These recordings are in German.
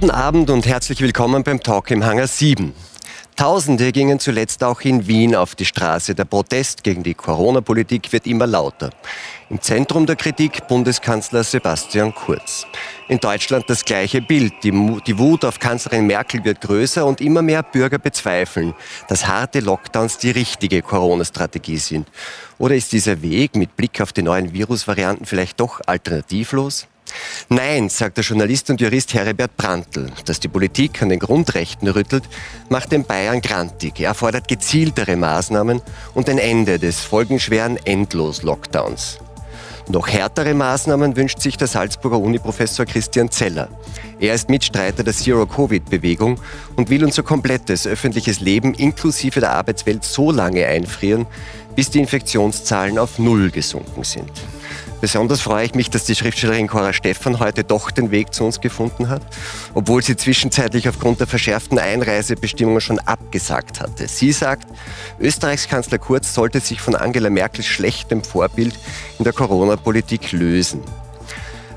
Guten Abend und herzlich willkommen beim Talk im Hangar 7. Tausende gingen zuletzt auch in Wien auf die Straße. Der Protest gegen die Corona-Politik wird immer lauter. Im Zentrum der Kritik Bundeskanzler Sebastian Kurz. In Deutschland das gleiche Bild. Die, die Wut auf Kanzlerin Merkel wird größer und immer mehr Bürger bezweifeln, dass harte Lockdowns die richtige Corona-Strategie sind. Oder ist dieser Weg mit Blick auf die neuen Virusvarianten vielleicht doch alternativlos? Nein, sagt der Journalist und Jurist Heribert Brandl. Dass die Politik an den Grundrechten rüttelt, macht den Bayern grantig. Er fordert gezieltere Maßnahmen und ein Ende des folgenschweren Endlos-Lockdowns. Noch härtere Maßnahmen wünscht sich der Salzburger Uniprofessor Christian Zeller. Er ist Mitstreiter der Zero-Covid-Bewegung und will unser komplettes öffentliches Leben inklusive der Arbeitswelt so lange einfrieren, bis die Infektionszahlen auf Null gesunken sind. Besonders freue ich mich, dass die Schriftstellerin Cora Stephan heute doch den Weg zu uns gefunden hat, obwohl sie zwischenzeitlich aufgrund der verschärften Einreisebestimmungen schon abgesagt hatte. Sie sagt, Österreichs Kanzler Kurz sollte sich von Angela Merkels schlechtem Vorbild in der Corona-Politik lösen.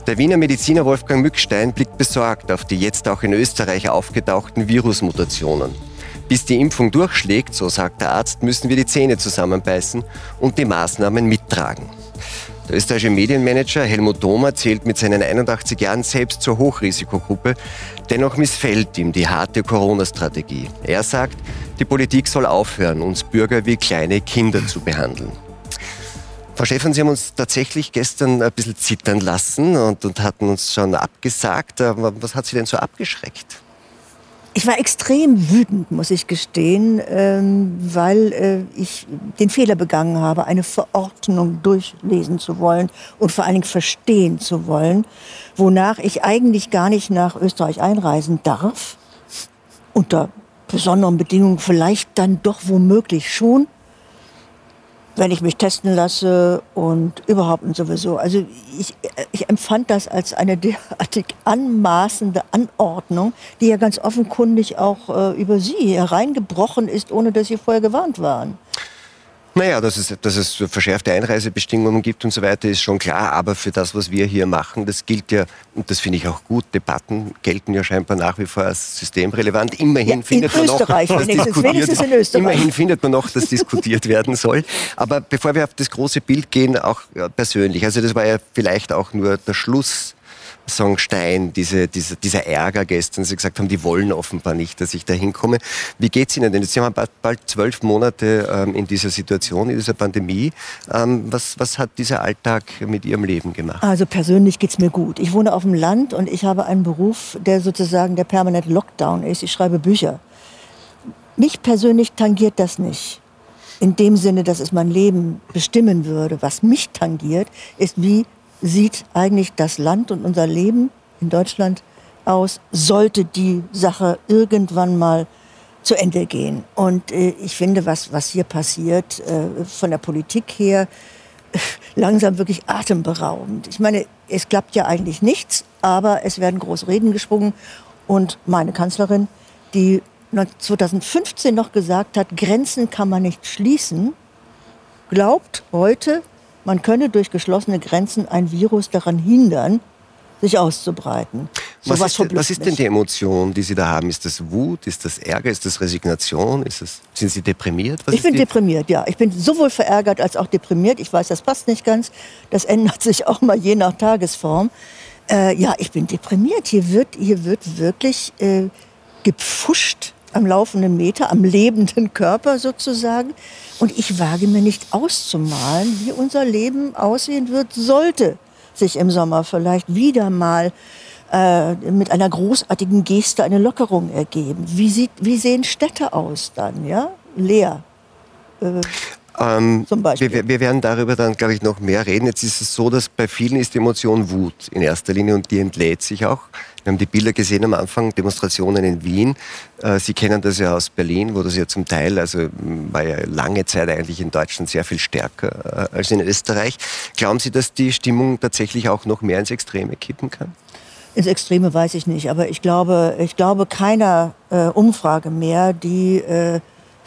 Der Wiener Mediziner Wolfgang Mückstein blickt besorgt auf die jetzt auch in Österreich aufgetauchten Virusmutationen. Bis die Impfung durchschlägt, so sagt der Arzt, müssen wir die Zähne zusammenbeißen und die Maßnahmen mittragen. Der österreichische Medienmanager Helmut Thoma zählt mit seinen 81 Jahren selbst zur Hochrisikogruppe. Dennoch missfällt ihm die harte Corona-Strategie. Er sagt, die Politik soll aufhören, uns Bürger wie kleine Kinder zu behandeln. Frau Stefan, Sie haben uns tatsächlich gestern ein bisschen zittern lassen und, und hatten uns schon abgesagt. Was hat Sie denn so abgeschreckt? Ich war extrem wütend, muss ich gestehen, ähm, weil äh, ich den Fehler begangen habe, eine Verordnung durchlesen zu wollen und vor allen Dingen verstehen zu wollen, wonach ich eigentlich gar nicht nach Österreich einreisen darf, unter besonderen Bedingungen vielleicht dann doch womöglich schon, wenn ich mich testen lasse und überhaupt und sowieso. Also ich, ich empfand das als eine derartig anmaßende Anordnung, die ja ganz offenkundig auch äh, über Sie hereingebrochen ist, ohne dass Sie vorher gewarnt waren. Naja, dass es, dass es verschärfte Einreisebestimmungen gibt und so weiter, ist schon klar. Aber für das, was wir hier machen, das gilt ja, und das finde ich auch gut, Debatten gelten ja scheinbar nach wie vor als systemrelevant. Immerhin ja, findet man noch, dass diskutiert, immerhin findet man noch, dass diskutiert werden soll. Aber bevor wir auf das große Bild gehen, auch persönlich. Also das war ja vielleicht auch nur der Schluss Songstein, diese, diese, dieser Ärger gestern, Sie gesagt haben, die wollen offenbar nicht, dass ich da hinkomme. Wie geht es Ihnen denn? Sie haben bald zwölf Monate ähm, in dieser Situation, in dieser Pandemie. Ähm, was, was hat dieser Alltag mit Ihrem Leben gemacht? Also persönlich geht es mir gut. Ich wohne auf dem Land und ich habe einen Beruf, der sozusagen der permanente Lockdown ist. Ich schreibe Bücher. Mich persönlich tangiert das nicht in dem Sinne, dass es mein Leben bestimmen würde. Was mich tangiert, ist, wie sieht eigentlich das Land und unser Leben in Deutschland aus, sollte die Sache irgendwann mal zu Ende gehen. Und äh, ich finde, was, was hier passiert, äh, von der Politik her, langsam wirklich atemberaubend. Ich meine, es klappt ja eigentlich nichts, aber es werden große Reden geschwungen. Und meine Kanzlerin, die 2015 noch gesagt hat, Grenzen kann man nicht schließen, glaubt heute, man könne durch geschlossene Grenzen ein Virus daran hindern, sich auszubreiten. So was, ist, was ist denn die Emotion, die Sie da haben? Ist das Wut? Ist das Ärger? Ist das Resignation? Ist das, sind Sie deprimiert? Was ich bin deprimiert, ja. Ich bin sowohl verärgert als auch deprimiert. Ich weiß, das passt nicht ganz. Das ändert sich auch mal je nach Tagesform. Äh, ja, ich bin deprimiert. Hier wird, hier wird wirklich äh, gepfuscht am laufenden Meter, am lebenden Körper sozusagen. Und ich wage mir nicht auszumalen, wie unser Leben aussehen wird, sollte sich im Sommer vielleicht wieder mal äh, mit einer großartigen Geste eine Lockerung ergeben. Wie, sieht, wie sehen Städte aus dann, ja? Leer. Äh, ähm, Zum Beispiel. Wir, wir, werden darüber dann, glaube ich, noch mehr reden. Jetzt ist es so, dass bei vielen ist die Emotion Wut in erster Linie und die entlädt sich auch. Wir haben die Bilder gesehen am Anfang, Demonstrationen in Wien. Äh, Sie kennen das ja aus Berlin, wo das ja zum Teil, also war ja lange Zeit eigentlich in Deutschland sehr viel stärker äh, als in Österreich. Glauben Sie, dass die Stimmung tatsächlich auch noch mehr ins Extreme kippen kann? Ins Extreme weiß ich nicht, aber ich glaube, ich glaube keiner äh, Umfrage mehr, die äh,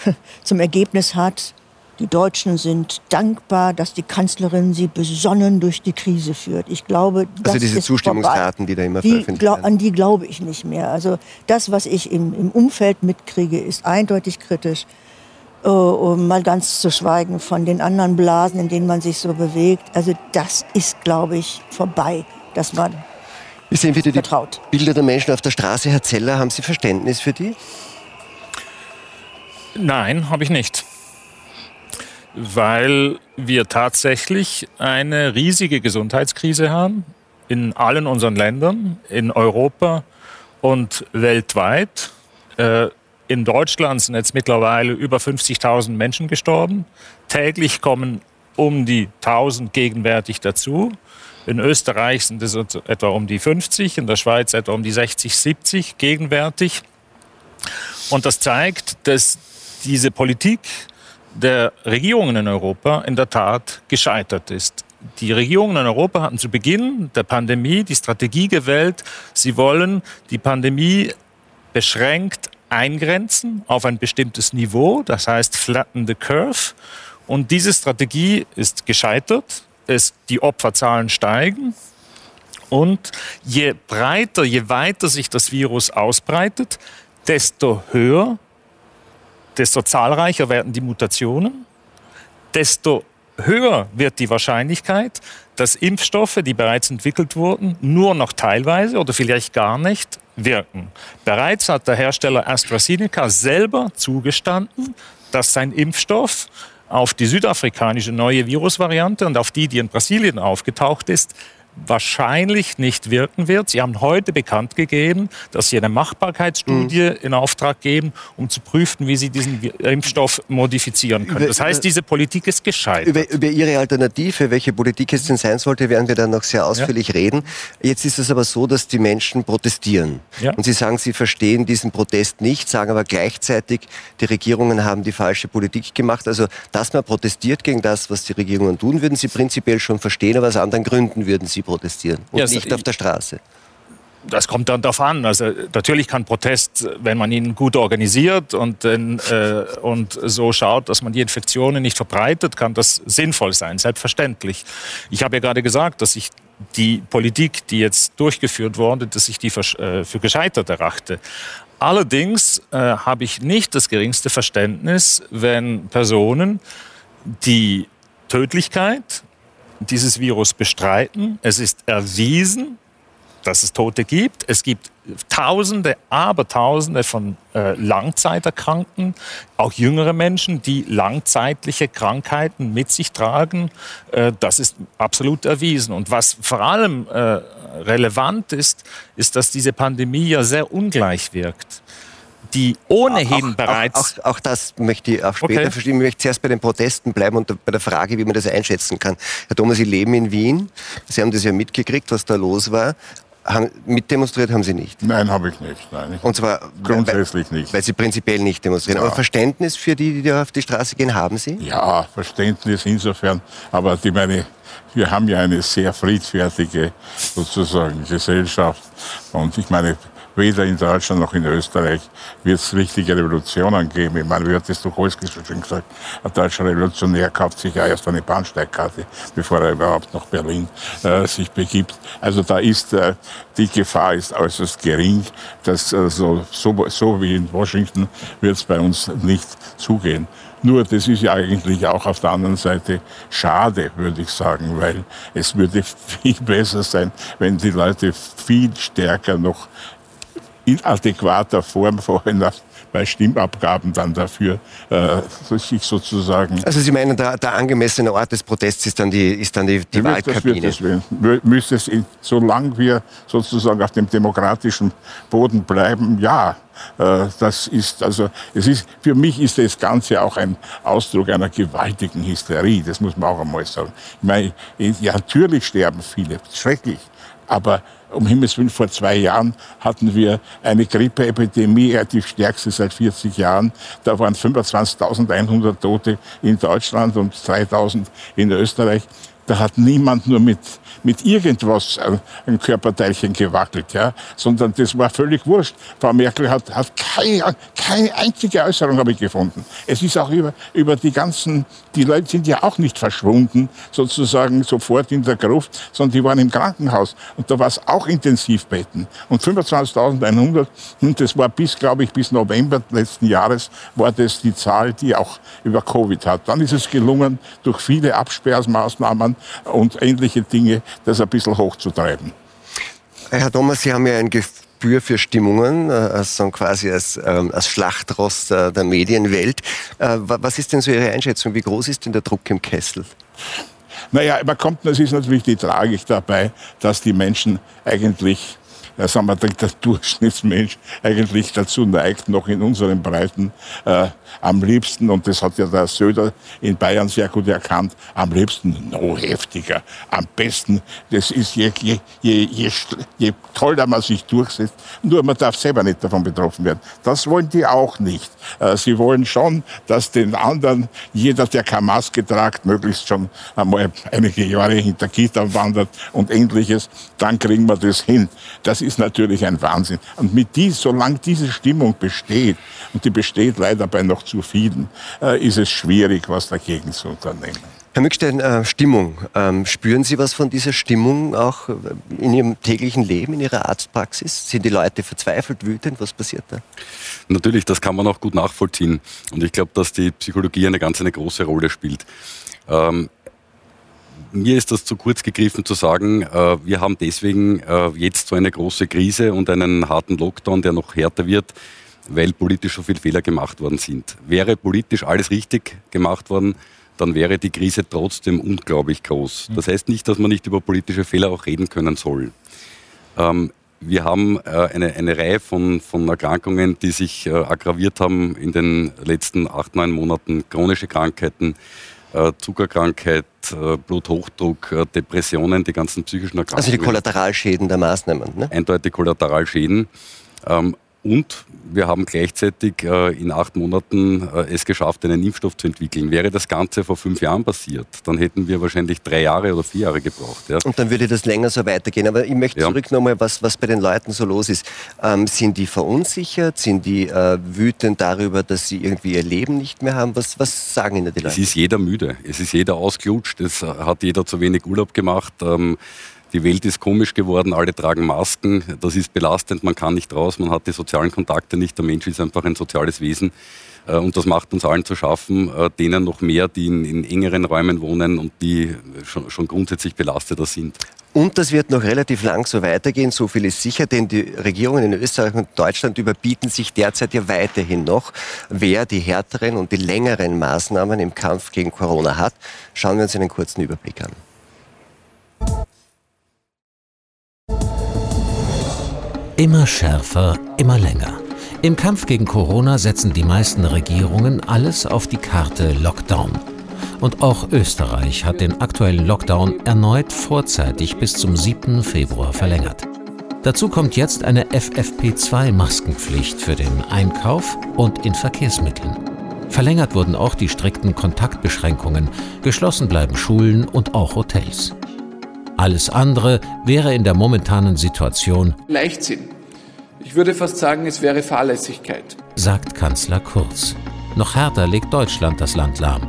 zum Ergebnis hat, Die Deutschen sind dankbar, dass die Kanzlerin sie besonnen durch die Krise führt. Ich glaube, das also diese Zustimmungsraten, die da immer die veröffentlicht werden. An die glaube ich nicht mehr. Also das, was ich im, im Umfeld mitkriege, ist eindeutig kritisch. Uh, um mal ganz zu schweigen von den anderen Blasen, in denen man sich so bewegt. Also das ist, glaube ich, vorbei, dass man Wie sehen wir die vertraut. Bilder der Menschen auf der Straße, Herr Zeller, haben Sie Verständnis für die? Nein, habe ich nicht weil wir tatsächlich eine riesige Gesundheitskrise haben in allen unseren Ländern, in Europa und weltweit. Äh, in Deutschland sind jetzt mittlerweile über 50.000 Menschen gestorben. Täglich kommen um die 1000 gegenwärtig dazu. In Österreich sind es etwa um die 50, in der Schweiz etwa um die 60, 70 gegenwärtig. Und das zeigt, dass diese Politik der Regierungen in Europa in der Tat gescheitert ist. Die Regierungen in Europa hatten zu Beginn der Pandemie die Strategie gewählt, sie wollen die Pandemie beschränkt eingrenzen auf ein bestimmtes Niveau, das heißt flatten the curve. Und diese Strategie ist gescheitert. Es, die Opferzahlen steigen. Und je breiter, je weiter sich das Virus ausbreitet, desto höher desto zahlreicher werden die Mutationen, desto höher wird die Wahrscheinlichkeit, dass Impfstoffe, die bereits entwickelt wurden, nur noch teilweise oder vielleicht gar nicht wirken. Bereits hat der Hersteller AstraZeneca selber zugestanden, dass sein Impfstoff auf die südafrikanische neue Virusvariante und auf die, die in Brasilien aufgetaucht ist, wahrscheinlich nicht wirken wird. Sie haben heute bekannt gegeben, dass Sie eine Machbarkeitsstudie mhm. in Auftrag geben, um zu prüfen, wie Sie diesen Impfstoff modifizieren können. Das heißt, diese Politik ist gescheitert. Über, über Ihre Alternative, welche Politik es denn sein sollte, werden wir dann noch sehr ausführlich ja. reden. Jetzt ist es aber so, dass die Menschen protestieren. Ja. Und Sie sagen, Sie verstehen diesen Protest nicht, sagen aber gleichzeitig, die Regierungen haben die falsche Politik gemacht. Also, dass man protestiert gegen das, was die Regierungen tun, würden Sie prinzipiell schon verstehen, aber aus anderen Gründen würden Sie protestieren und ja, nicht auf der Straße. Das kommt dann darauf an. Also natürlich kann Protest, wenn man ihn gut organisiert und, äh, und so schaut, dass man die Infektionen nicht verbreitet, kann das sinnvoll sein, selbstverständlich. Ich habe ja gerade gesagt, dass ich die Politik, die jetzt durchgeführt wurde, dass ich die für, äh, für gescheitert erachte. Allerdings äh, habe ich nicht das geringste Verständnis, wenn Personen die Tödlichkeit dieses Virus bestreiten. Es ist erwiesen, dass es Tote gibt. Es gibt Tausende, Abertausende von äh, Langzeiterkrankten, auch jüngere Menschen, die langzeitliche Krankheiten mit sich tragen. Äh, das ist absolut erwiesen. Und was vor allem äh, relevant ist, ist, dass diese Pandemie ja sehr ungleich wirkt die ohnehin auch, bereits. Auch, auch, auch, das möchte ich auch später okay. verstehen. Ich möchte zuerst bei den Protesten bleiben und bei der Frage, wie man das einschätzen kann. Herr Thomas, Sie leben in Wien. Sie haben das ja mitgekriegt, was da los war. Haben, mitdemonstriert haben Sie nicht? Nein, habe ich nicht. Nein, ich und zwar grundsätzlich weil, nicht. Weil Sie prinzipiell nicht demonstrieren. Ja. Aber Verständnis für die, die da auf die Straße gehen, haben Sie? Ja, Verständnis insofern. Aber die meine, wir haben ja eine sehr friedfertige sozusagen Gesellschaft. Und ich meine, weder in Deutschland noch in Österreich wird es richtige Revolutionen geben. Ich meine, wie hat das Tucholsky schon gesagt, ein deutscher Revolutionär kauft sich ja erst eine Bahnsteigkarte, bevor er überhaupt nach Berlin äh, sich begibt. Also da ist äh, die Gefahr ist äußerst gering, dass äh, so, so, so wie in Washington wird es bei uns nicht zugehen. Nur das ist ja eigentlich auch auf der anderen Seite schade, würde ich sagen, weil es würde viel besser sein, wenn die Leute viel stärker noch in adäquater Form vorhin bei Stimmabgaben dann dafür äh, sich sozusagen. Also Sie meinen, der, der, angemessene Ort des Protests ist dann die, ist dann die, die Wahlkabine? Das wird, müsste es, solange wir sozusagen auf dem demokratischen Boden bleiben, ja. Äh, das ist also, es ist, für mich ist das Ganze auch ein Ausdruck einer gewaltigen Hysterie. Das muss man auch einmal sagen. Ich meine, natürlich sterben viele, schrecklich. Aber um Himmels Willen, vor zwei Jahren hatten wir eine Grippeepidemie, die stärkste seit 40 Jahren. Da waren 25.100 Tote in Deutschland und 3.000 in Österreich. Da hat niemand nur mit, mit irgendwas ein Körperteilchen gewackelt, ja, sondern das war völlig wurscht. Frau Merkel hat, hat keine, keine einzige Äußerung habe ich gefunden. Es ist auch über, über die ganzen, die Leute sind ja auch nicht verschwunden, sozusagen sofort in der Gruft, sondern die waren im Krankenhaus. Und da war es auch Intensivbetten. Und 25.100, und das war bis, glaube ich, bis November letzten Jahres, war das die Zahl, die auch über Covid hat. Dann ist es gelungen, durch viele Absperrmaßnahmen und ähnliche Dinge, das ein bisschen hochzutreiben. Herr Thomas, Sie haben ja ein Gespür für Stimmungen, also quasi als, ähm, als Schlachtrost der Medienwelt. Äh, was ist denn so Ihre Einschätzung? Wie groß ist denn der Druck im Kessel? Naja, man kommt, es ist natürlich die Tragik dabei, dass die Menschen eigentlich ja, sagen wir, der Durchschnittsmensch eigentlich dazu neigt, noch in unseren Breiten äh, am liebsten, und das hat ja der Söder in Bayern sehr gut erkannt, am liebsten noch heftiger, am besten, das ist je, je, je, je, je toller man sich durchsetzt, nur man darf selber nicht davon betroffen werden. Das wollen die auch nicht. Äh, sie wollen schon, dass den anderen, jeder, der keine Maske tragt, möglichst schon einmal einige Jahre hinter Gitter wandert und ähnliches, dann kriegen wir das hin. Das ist natürlich ein Wahnsinn. Und mit dies, solange diese Stimmung besteht, und die besteht leider bei noch zu vielen, äh, ist es schwierig, was dagegen zu unternehmen. Herr Mückstein, äh, Stimmung. Ähm, spüren Sie was von dieser Stimmung auch in Ihrem täglichen Leben, in Ihrer Arztpraxis? Sind die Leute verzweifelt, wütend? Was passiert da? Natürlich, das kann man auch gut nachvollziehen. Und ich glaube, dass die Psychologie eine ganz eine große Rolle spielt. Ähm, mir ist das zu kurz gegriffen zu sagen, äh, wir haben deswegen äh, jetzt so eine große Krise und einen harten Lockdown, der noch härter wird, weil politisch so viele Fehler gemacht worden sind. Wäre politisch alles richtig gemacht worden, dann wäre die Krise trotzdem unglaublich groß. Das heißt nicht, dass man nicht über politische Fehler auch reden können soll. Ähm, wir haben äh, eine, eine Reihe von, von Erkrankungen, die sich aggraviert haben in den letzten acht, neun Monaten. Chronische Krankheiten, Zuckerkrankheit, äh, Bluthochdruck, äh, Depressionen, die ganzen psychischen Erkrankungen. Also die Kollateralschäden der Maßnahmen. Ne? Eindeutig Kollateralschäden. Ähm, und wir haben gleichzeitig äh, in acht Monaten äh, es geschafft, einen Impfstoff zu entwickeln. Wäre das Ganze vor fünf Jahren passiert, dann hätten wir wahrscheinlich drei Jahre oder vier Jahre gebraucht. Ja. Und dann würde das länger so weitergehen. Aber ich möchte ja. zurück nochmal, was, was bei den Leuten so los ist. Ähm, sind die verunsichert? Sind die äh, wütend darüber, dass sie irgendwie ihr Leben nicht mehr haben? Was, was sagen Ihnen die Leute? Es ist jeder müde. Es ist jeder ausgelutscht. Es hat jeder zu wenig Urlaub gemacht. Ähm, die Welt ist komisch geworden, alle tragen Masken, das ist belastend, man kann nicht raus, man hat die sozialen Kontakte nicht, der Mensch ist einfach ein soziales Wesen. Äh, und das macht uns allen zu schaffen, äh, denen noch mehr, die in, in engeren Räumen wohnen und die schon, schon grundsätzlich belasteter sind. Und das wird noch relativ lang so weitergehen, so viel ist sicher, denn die Regierungen in Österreich und Deutschland überbieten sich derzeit ja weiterhin noch, wer die härteren und die längeren Maßnahmen im Kampf gegen Corona hat. Schauen wir uns einen kurzen Überblick an. Immer schärfer, immer länger. Im Kampf gegen Corona setzen die meisten Regierungen alles auf die Karte Lockdown. Und auch Österreich hat den aktuellen Lockdown erneut vorzeitig bis zum 7. Februar verlängert. Dazu kommt jetzt eine FFP2-Maskenpflicht für den Einkauf und in Verkehrsmitteln. Verlängert wurden auch die strikten Kontaktbeschränkungen, geschlossen bleiben Schulen und auch Hotels. Alles andere wäre in der momentanen Situation Leichtsinn. Ich würde fast sagen, es wäre Fahrlässigkeit, sagt Kanzler Kurz. Noch härter legt Deutschland das Land lahm.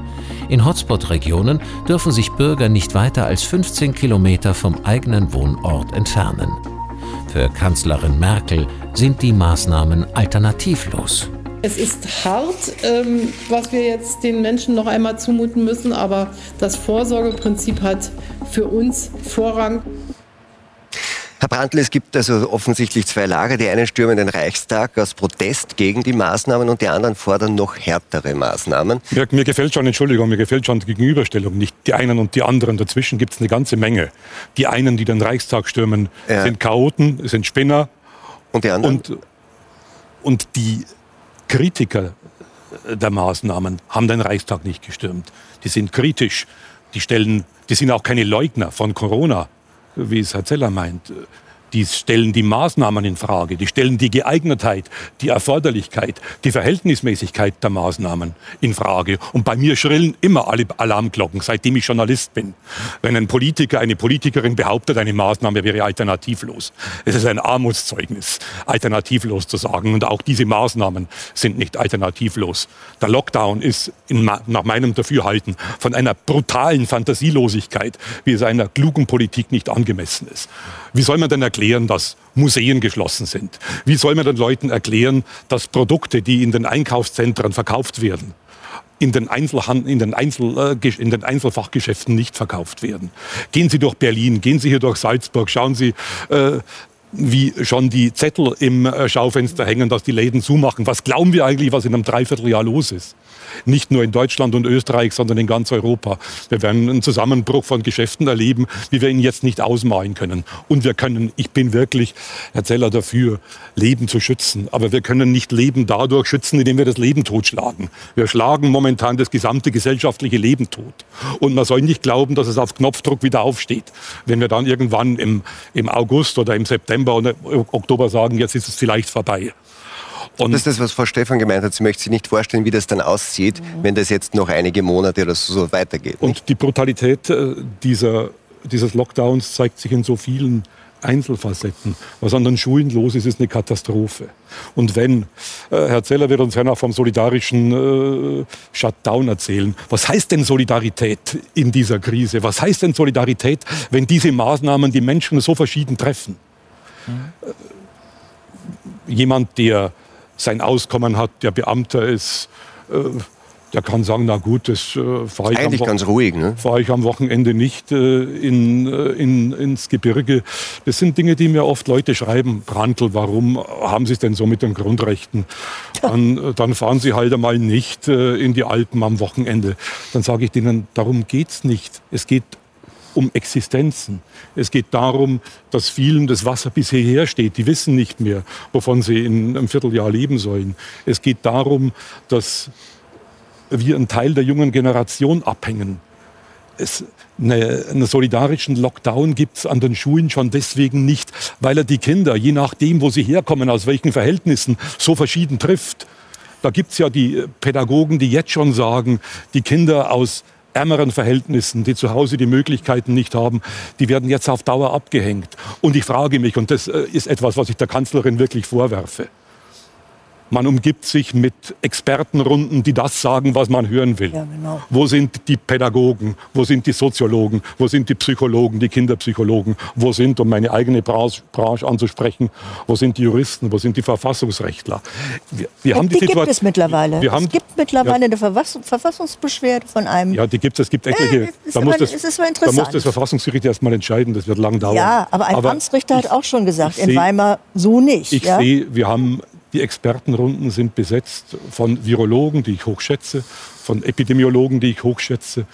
In Hotspot-Regionen dürfen sich Bürger nicht weiter als 15 Kilometer vom eigenen Wohnort entfernen. Für Kanzlerin Merkel sind die Maßnahmen alternativlos. Es ist hart, ähm, was wir jetzt den Menschen noch einmal zumuten müssen, aber das Vorsorgeprinzip hat für uns Vorrang. Herr Brandl, es gibt also offensichtlich zwei Lager. Die einen stürmen den Reichstag aus Protest gegen die Maßnahmen und die anderen fordern noch härtere Maßnahmen. Mir, mir gefällt schon, Entschuldigung, mir gefällt schon die Gegenüberstellung nicht. Die einen und die anderen. Dazwischen gibt es eine ganze Menge. Die einen, die den Reichstag stürmen, ja. sind Chaoten, sind Spinner. Und die anderen? Und, und die Kritiker der Maßnahmen haben den Reichstag nicht gestürmt. Die sind kritisch. Die stellen, die sind auch keine Leugner von Corona, wie es Herr Zeller meint. Die stellen die Maßnahmen in Frage, die stellen die Geeignetheit, die Erforderlichkeit, die Verhältnismäßigkeit der Maßnahmen in Frage. Und bei mir schrillen immer alle Alarmglocken, seitdem ich Journalist bin. Wenn ein Politiker, eine Politikerin behauptet, eine Maßnahme wäre alternativlos. Es ist ein Armutszeugnis, alternativlos zu sagen. Und auch diese Maßnahmen sind nicht alternativlos. Der Lockdown ist in, nach meinem Dafürhalten von einer brutalen Fantasielosigkeit, wie es einer klugen Politik nicht angemessen ist. Wie soll man denn erklären, dass Museen geschlossen sind? Wie soll man den Leuten erklären, dass Produkte, die in den Einkaufszentren verkauft werden, in den, Einzelhand in, den Einzel äh, in den Einzelfachgeschäften nicht verkauft werden. Gehen Sie durch Berlin, gehen Sie hier durch Salzburg, schauen Sie, äh, wie schon die Zettel im äh, Schaufenster hängen, dass die Läden zumachen. Was glauben wir eigentlich, was in einem Dreivierteljahr los ist? Nicht nur in Deutschland und Österreich, sondern in ganz Europa. Wir werden einen Zusammenbruch von Geschäften erleben, wie wir ihn jetzt nicht ausmalen können. Und wir können, ich bin wirklich, Herr Zeller, dafür, Leben zu schützen. Aber wir können nicht Leben dadurch schützen, indem wir das Leben totschlagen. Wir schlagen momentan das gesamte gesellschaftliche Leben tot. Und man soll nicht glauben, dass es auf Knopfdruck wieder aufsteht. Wenn wir dann irgendwann im, im August oder im September oder Oktober sagen, jetzt ist es vielleicht vorbei. Und das ist das, was Frau Stefan gemeint hat. Sie möchte sich nicht vorstellen, wie das dann aussieht, mhm. wenn das jetzt noch einige Monate oder so weitergeht. Und nicht? die Brutalität äh, dieser, dieses Lockdowns zeigt sich in so vielen Einzelfacetten. Was an den Schulen los ist, ist eine Katastrophe. Und wenn, äh, Herr Zeller wird uns ja noch vom solidarischen äh, Shutdown erzählen, was heißt denn Solidarität in dieser Krise? Was heißt denn Solidarität, wenn diese Maßnahmen die Menschen so verschieden treffen? Mhm. Jemand, der sein Auskommen hat, der Beamter ist, äh, der kann sagen, na gut, das äh, fahre ich, Eigentlich ganz ruhig, ne? fahr ich am Wochenende nicht äh, in, äh, in, ins Gebirge. Das sind Dinge, die mir oft Leute schreiben. Brandl, warum haben Sie es denn so mit den Grundrechten? Dann, äh, dann fahren Sie halt einmal nicht äh, in die Alpen am Wochenende. Dann sage ich denen, darum geht es nicht. Es geht um Existenzen. Es geht darum, dass vielen das Wasser bis hierher steht. Die wissen nicht mehr, wovon sie in einem Vierteljahr leben sollen. Es geht darum, dass wir einen Teil der jungen Generation abhängen. Es, eine, einen solidarischen Lockdown gibt es an den Schulen schon deswegen nicht, weil er die Kinder, je nachdem, wo sie herkommen, aus welchen Verhältnissen, so verschieden trifft. Da gibt es ja die Pädagogen, die jetzt schon sagen, die Kinder aus ärmeren Verhältnissen, die zu Hause die Möglichkeiten nicht haben, die werden jetzt auf Dauer abgehängt. Und ich frage mich, und das äh, ist etwas, was ich der Kanzlerin wirklich vorwerfe, man umgibt sich mit Expertenrunden, die das sagen, was man hören will. Ja, genau. Wo sind die Pädagogen? Wo sind die Soziologen? Wo sind die Psychologen, die Kinderpsychologen? Wo sind, um meine eigene Branche, anzusprechen, wo sind die Juristen? Wo sind die Verfassungsrechtler? Wir, wir haben die, die gibt es mittlerweile. Wir haben, es gibt mittlerweile ja, eine Verfassung, Verfassungsbeschwerde von einem. Ja, die gibt es. Es gibt etliche. Äh, da, muss das, da muss das Verfassungsgericht erstmal entscheiden. Das wird lang dauern. Ja, aber ein aber Amtsrichter hat auch schon gesagt, in Weimar so nicht. Ich ja? sehe, wir haben die Expertenrunden sind besetzt von Virologen, die ich hochschätze, von Epidemiologen, die ich hochschätze.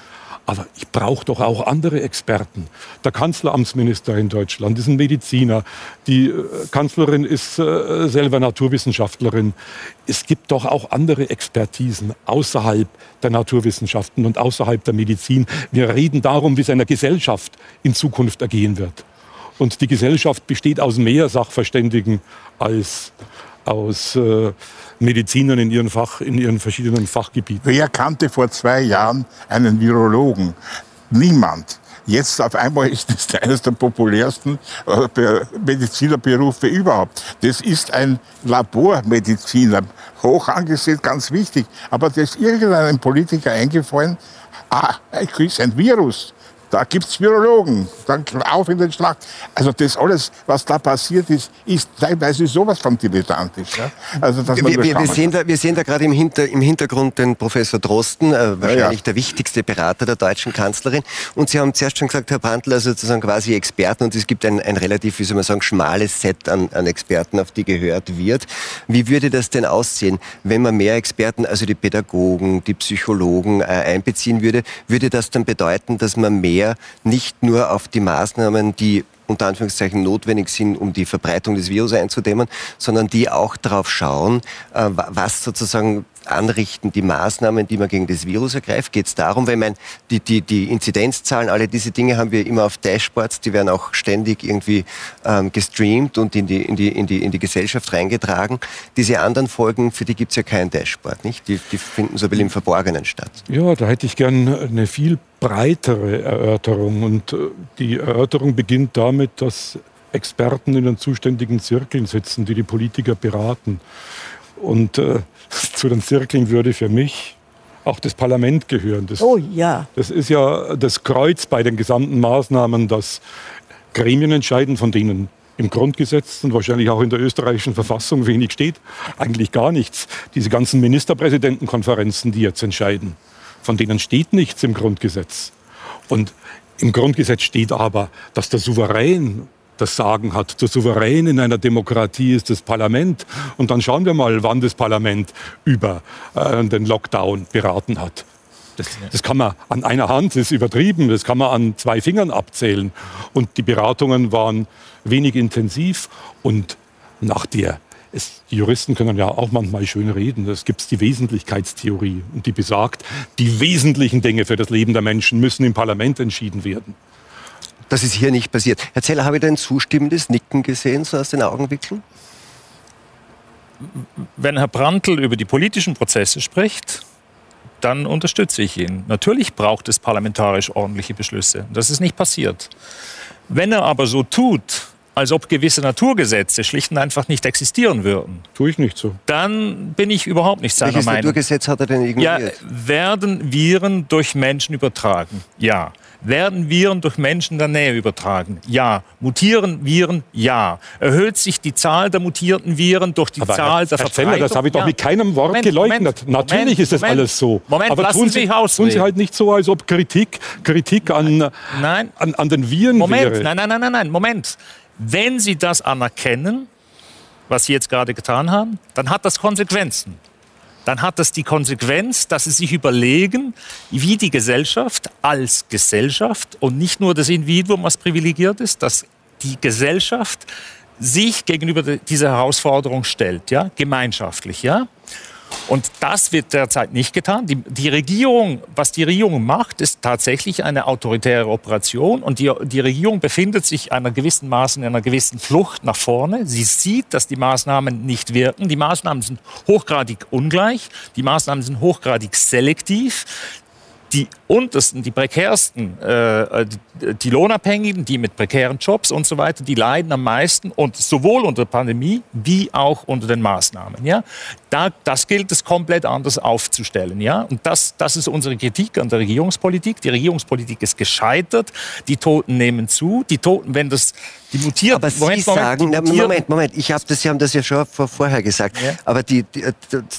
Aber ich brauche doch auch andere Experten. Der Kanzleramtsminister in Deutschland ist ein Mediziner. Die äh, Kanzlerin ist äh, selber Naturwissenschaftlerin. Es gibt doch auch andere Expertisen außerhalb der Naturwissenschaften und außerhalb der Medizin. Wir reden darum, wie es einer Gesellschaft in Zukunft ergehen wird. Und die Gesellschaft besteht aus mehr Sachverständigen als aus äh, Medizinern in ihren, Fach, in ihren verschiedenen Fachgebieten. Wer kannte vor zwei Jahren einen Virologen? Niemand. Jetzt auf einmal ist das eines der populärsten äh, Medizinerberufe überhaupt. Das ist ein Labormediziner, hoch angesehen, ganz wichtig. Aber das ist irgendeinem Politiker eingefallen, ah, es ist ein Virus da gibt es Virologen, dann auf in den Schlag. Also das alles, was da passiert ist, ist teilweise sowas von dilettantisch. Ja? Also, wir, wir, wir, sehen da, wir sehen da gerade im, Hinter, im Hintergrund den Professor Drosten, äh, wahrscheinlich ja, ja. der wichtigste Berater der deutschen Kanzlerin. Und Sie haben zuerst schon gesagt, Herr Brandl, also sozusagen quasi Experten und es gibt ein, ein relativ, wie soll man sagen, schmales Set an, an Experten, auf die gehört wird. Wie würde das denn aussehen, wenn man mehr Experten, also die Pädagogen, die Psychologen äh, einbeziehen würde? Würde das dann bedeuten, dass man mehr mehr nicht nur auf die Maßnahmen, die unter Anführungszeichen notwendig sind, um die Verbreitung des Virus einzudämmen, sondern die auch darauf schauen, äh, was sozusagen anrichten die Maßnahmen, die man gegen das Virus ergreift? Geht es darum, wenn man die, die, die Inzidenzzahlen, alle diese Dinge haben wir immer auf Dashboards, die werden auch ständig irgendwie ähm, gestreamt und in die, in, die, in, die, in die Gesellschaft reingetragen. Diese anderen Folgen, für die gibt es ja kein Dashboard, nicht? Die, die finden so bisschen im Verborgenen statt. Ja, da hätte ich gern eine viel breitere Erörterung. Und äh, die Erörterung beginnt damit, dass Experten in den zuständigen Zirkeln sitzen, die die Politiker beraten. Und äh, zu den Zirkeln würde für mich auch das Parlament gehören. Das, oh ja. Das ist ja das Kreuz bei den gesamten Maßnahmen, dass Gremien entscheiden, von denen im Grundgesetz und wahrscheinlich auch in der österreichischen Verfassung wenig steht. Eigentlich gar nichts. Diese ganzen Ministerpräsidentenkonferenzen, die jetzt entscheiden, von denen steht nichts im Grundgesetz. Und im Grundgesetz steht aber, dass der Souverän das Sagen hat. Der Souverän in einer Demokratie ist das Parlament. Und dann schauen wir mal, wann das Parlament über äh, den Lockdown beraten hat. Das, das, kann man an einer Hand, das ist übertrieben, das kann man an zwei Fingern abzählen. Und die Beratungen waren wenig intensiv und nach der es, die Juristen können ja auch manchmal schön reden. Es gibt die Wesentlichkeitstheorie und die besagt, die wesentlichen Dinge für das Leben der Menschen müssen im Parlament entschieden werden. Das ist hier nicht passiert. Herr Zeller, habe ich da ein zustimmendes Nicken gesehen, so aus den Augenwickeln? Wenn Herr Brandl über die politischen Prozesse spricht, dann unterstütze ich ihn. Natürlich braucht es parlamentarisch ordentliche Beschlüsse. Das ist nicht passiert. Wenn er aber so tut, als ob gewisse Naturgesetze schlicht und einfach nicht existieren würden. Tue ich nicht so. Dann bin ich überhaupt nicht seiner Welches Meinung. Naturgesetz hat er denn ignoriert? Ja, werden Viren durch Menschen übertragen? Ja. Werden Viren durch Menschen in der Nähe übertragen? Ja. Mutieren Viren? Ja. Erhöht sich die Zahl der mutierten Viren durch die Aber Zahl der Herr? Zeller, das habe ich doch ja. mit keinem Wort Moment, geleugnet. Moment, Natürlich Moment, ist das alles so. Moment, Aber lassen tun Sie ausreden. tun Sie halt nicht so, als ob Kritik, Kritik an, Nein. an, an den Viren Moment, wäre. nein, nein, nein, nein, nein, Moment. Wenn Sie das anerkennen, was Sie jetzt gerade getan haben, dann hat das Konsequenzen. Dann hat das die Konsequenz, dass Sie sich überlegen, wie die Gesellschaft als Gesellschaft und nicht nur das Individuum, was privilegiert ist, dass die Gesellschaft sich gegenüber dieser Herausforderung stellt, ja, gemeinschaftlich, ja. Und das wird derzeit nicht getan. Die, die, Regierung, was die Regierung macht, ist tatsächlich eine autoritäre Operation. Und die, die Regierung befindet sich einer gewissen Maßen in einer gewissen Flucht nach vorne. Sie sieht, dass die Maßnahmen nicht wirken. Die Maßnahmen sind hochgradig ungleich. Die Maßnahmen sind hochgradig selektiv die untersten, die prekärsten, äh, die, die, Lohnabhängigen, die mit prekären Jobs und so weiter, die leiden am meisten und sowohl unter der Pandemie wie auch unter den Maßnahmen. Ja? Da, das gilt es komplett anders aufzustellen. Ja? Und das, das ist unsere Kritik an der Regierungspolitik. Die Regierungspolitik ist gescheitert. Die Toten nehmen zu. Die Toten, wenn das die mutiert, aber Sie Moment, sagen, Moment, Moment, Moment, Moment, ich habe das, Sie haben das ja schon vor, vorher gesagt. Ja. Aber die, die,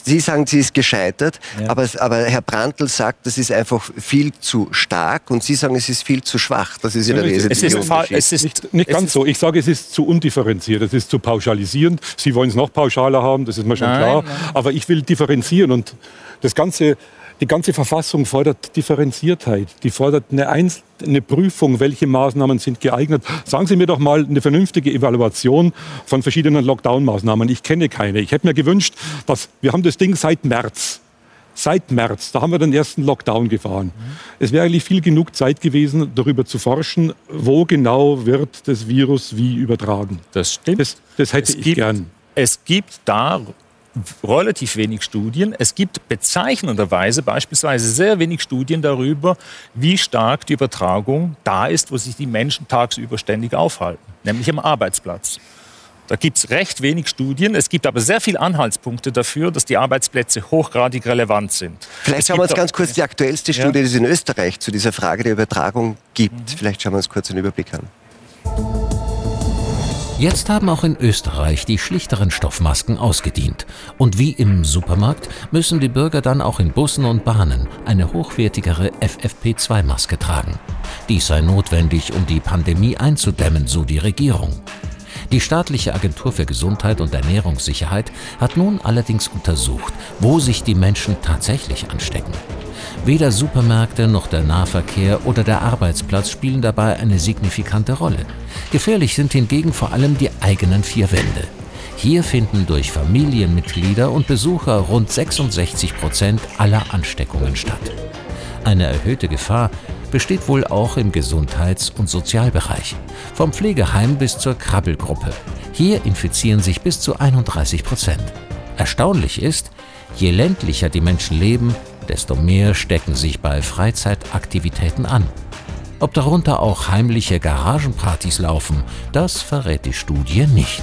Sie sagen, sie ist gescheitert. Ja. Aber, aber Herr Brandl sagt, das ist einfach viel zu stark und Sie sagen, es ist viel zu schwach. Das ist ja der wesentliche es ist, es ist nicht, nicht ganz ist so. Ich sage, es ist zu undifferenziert, es ist zu pauschalisierend. Sie wollen es noch pauschaler haben, das ist mir schon nein, klar. Nein. Aber ich will differenzieren und das Ganze die ganze Verfassung fordert Differenziertheit. Die fordert eine, Einzel eine Prüfung, welche Maßnahmen sind geeignet. Sagen Sie mir doch mal eine vernünftige Evaluation von verschiedenen Lockdown-Maßnahmen. Ich kenne keine. Ich hätte mir gewünscht, dass wir haben das Ding seit März. Seit März, da haben wir den ersten Lockdown gefahren. Mhm. Es wäre eigentlich viel genug Zeit gewesen, darüber zu forschen, wo genau wird das Virus wie übertragen. Das stimmt. Das, das hätte es ich gibt, gern. Es gibt da relativ wenig Studien. Es gibt bezeichnenderweise beispielsweise sehr wenig Studien darüber, wie stark die Übertragung da ist, wo sich die Menschen tagsüber ständig aufhalten, nämlich am Arbeitsplatz. Da gibt es recht wenig Studien. Es gibt aber sehr viele Anhaltspunkte dafür, dass die Arbeitsplätze hochgradig relevant sind. Vielleicht schauen wir uns ganz kurz die aktuellste Studie, die es in Österreich zu dieser Frage der Übertragung gibt. Mhm. Vielleicht schauen wir uns kurz einen Überblick an. Jetzt haben auch in Österreich die schlichteren Stoffmasken ausgedient. Und wie im Supermarkt müssen die Bürger dann auch in Bussen und Bahnen eine hochwertigere FFP2-Maske tragen. Dies sei notwendig, um die Pandemie einzudämmen, so die Regierung. Die staatliche Agentur für Gesundheit und Ernährungssicherheit hat nun allerdings untersucht, wo sich die Menschen tatsächlich anstecken. Weder Supermärkte noch der Nahverkehr oder der Arbeitsplatz spielen dabei eine signifikante Rolle. Gefährlich sind hingegen vor allem die eigenen vier Wände. Hier finden durch Familienmitglieder und Besucher rund 66 Prozent aller Ansteckungen statt. Eine erhöhte Gefahr besteht wohl auch im Gesundheits- und Sozialbereich, vom Pflegeheim bis zur Krabbelgruppe. Hier infizieren sich bis zu 31 Prozent. Erstaunlich ist, je ländlicher die Menschen leben, desto mehr stecken sich bei Freizeitaktivitäten an. Ob darunter auch heimliche Garagenpartys laufen, das verrät die Studie nicht.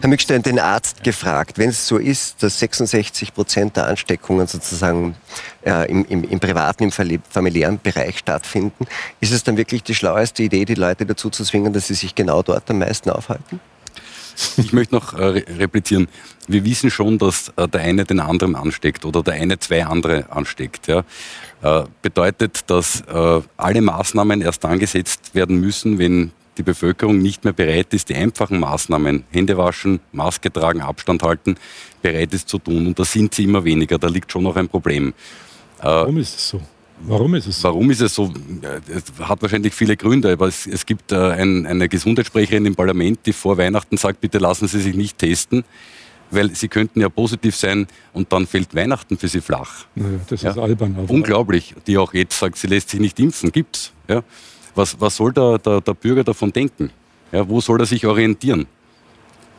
Herr Mückstein, den Arzt gefragt, wenn es so ist, dass 66 Prozent der Ansteckungen sozusagen äh, im, im, im, privaten, im familiären Bereich stattfinden, ist es dann wirklich die schlaueste Idee, die Leute dazu zu zwingen, dass sie sich genau dort am meisten aufhalten? Ich möchte noch äh, replizieren. Wir wissen schon, dass äh, der eine den anderen ansteckt oder der eine zwei andere ansteckt. Ja. Äh, bedeutet, dass äh, alle Maßnahmen erst angesetzt werden müssen, wenn die Bevölkerung nicht mehr bereit ist, die einfachen Maßnahmen, Hände waschen, Maske tragen, Abstand halten, bereit ist zu tun. Und da sind sie immer weniger. Da liegt schon noch ein Problem. Äh, Warum ist es so? Warum ist es so? Warum ist es so? Es hat wahrscheinlich viele Gründe, aber es, es gibt äh, ein, eine Gesundheitssprecherin im Parlament, die vor Weihnachten sagt, bitte lassen Sie sich nicht testen, weil Sie könnten ja positiv sein und dann fällt Weihnachten für Sie flach. Naja, das ja? ist albern. Unglaublich. Die auch jetzt sagt, sie lässt sich nicht impfen. Gibt's. Ja? Was, was soll der, der, der Bürger davon denken? Ja, wo soll er sich orientieren?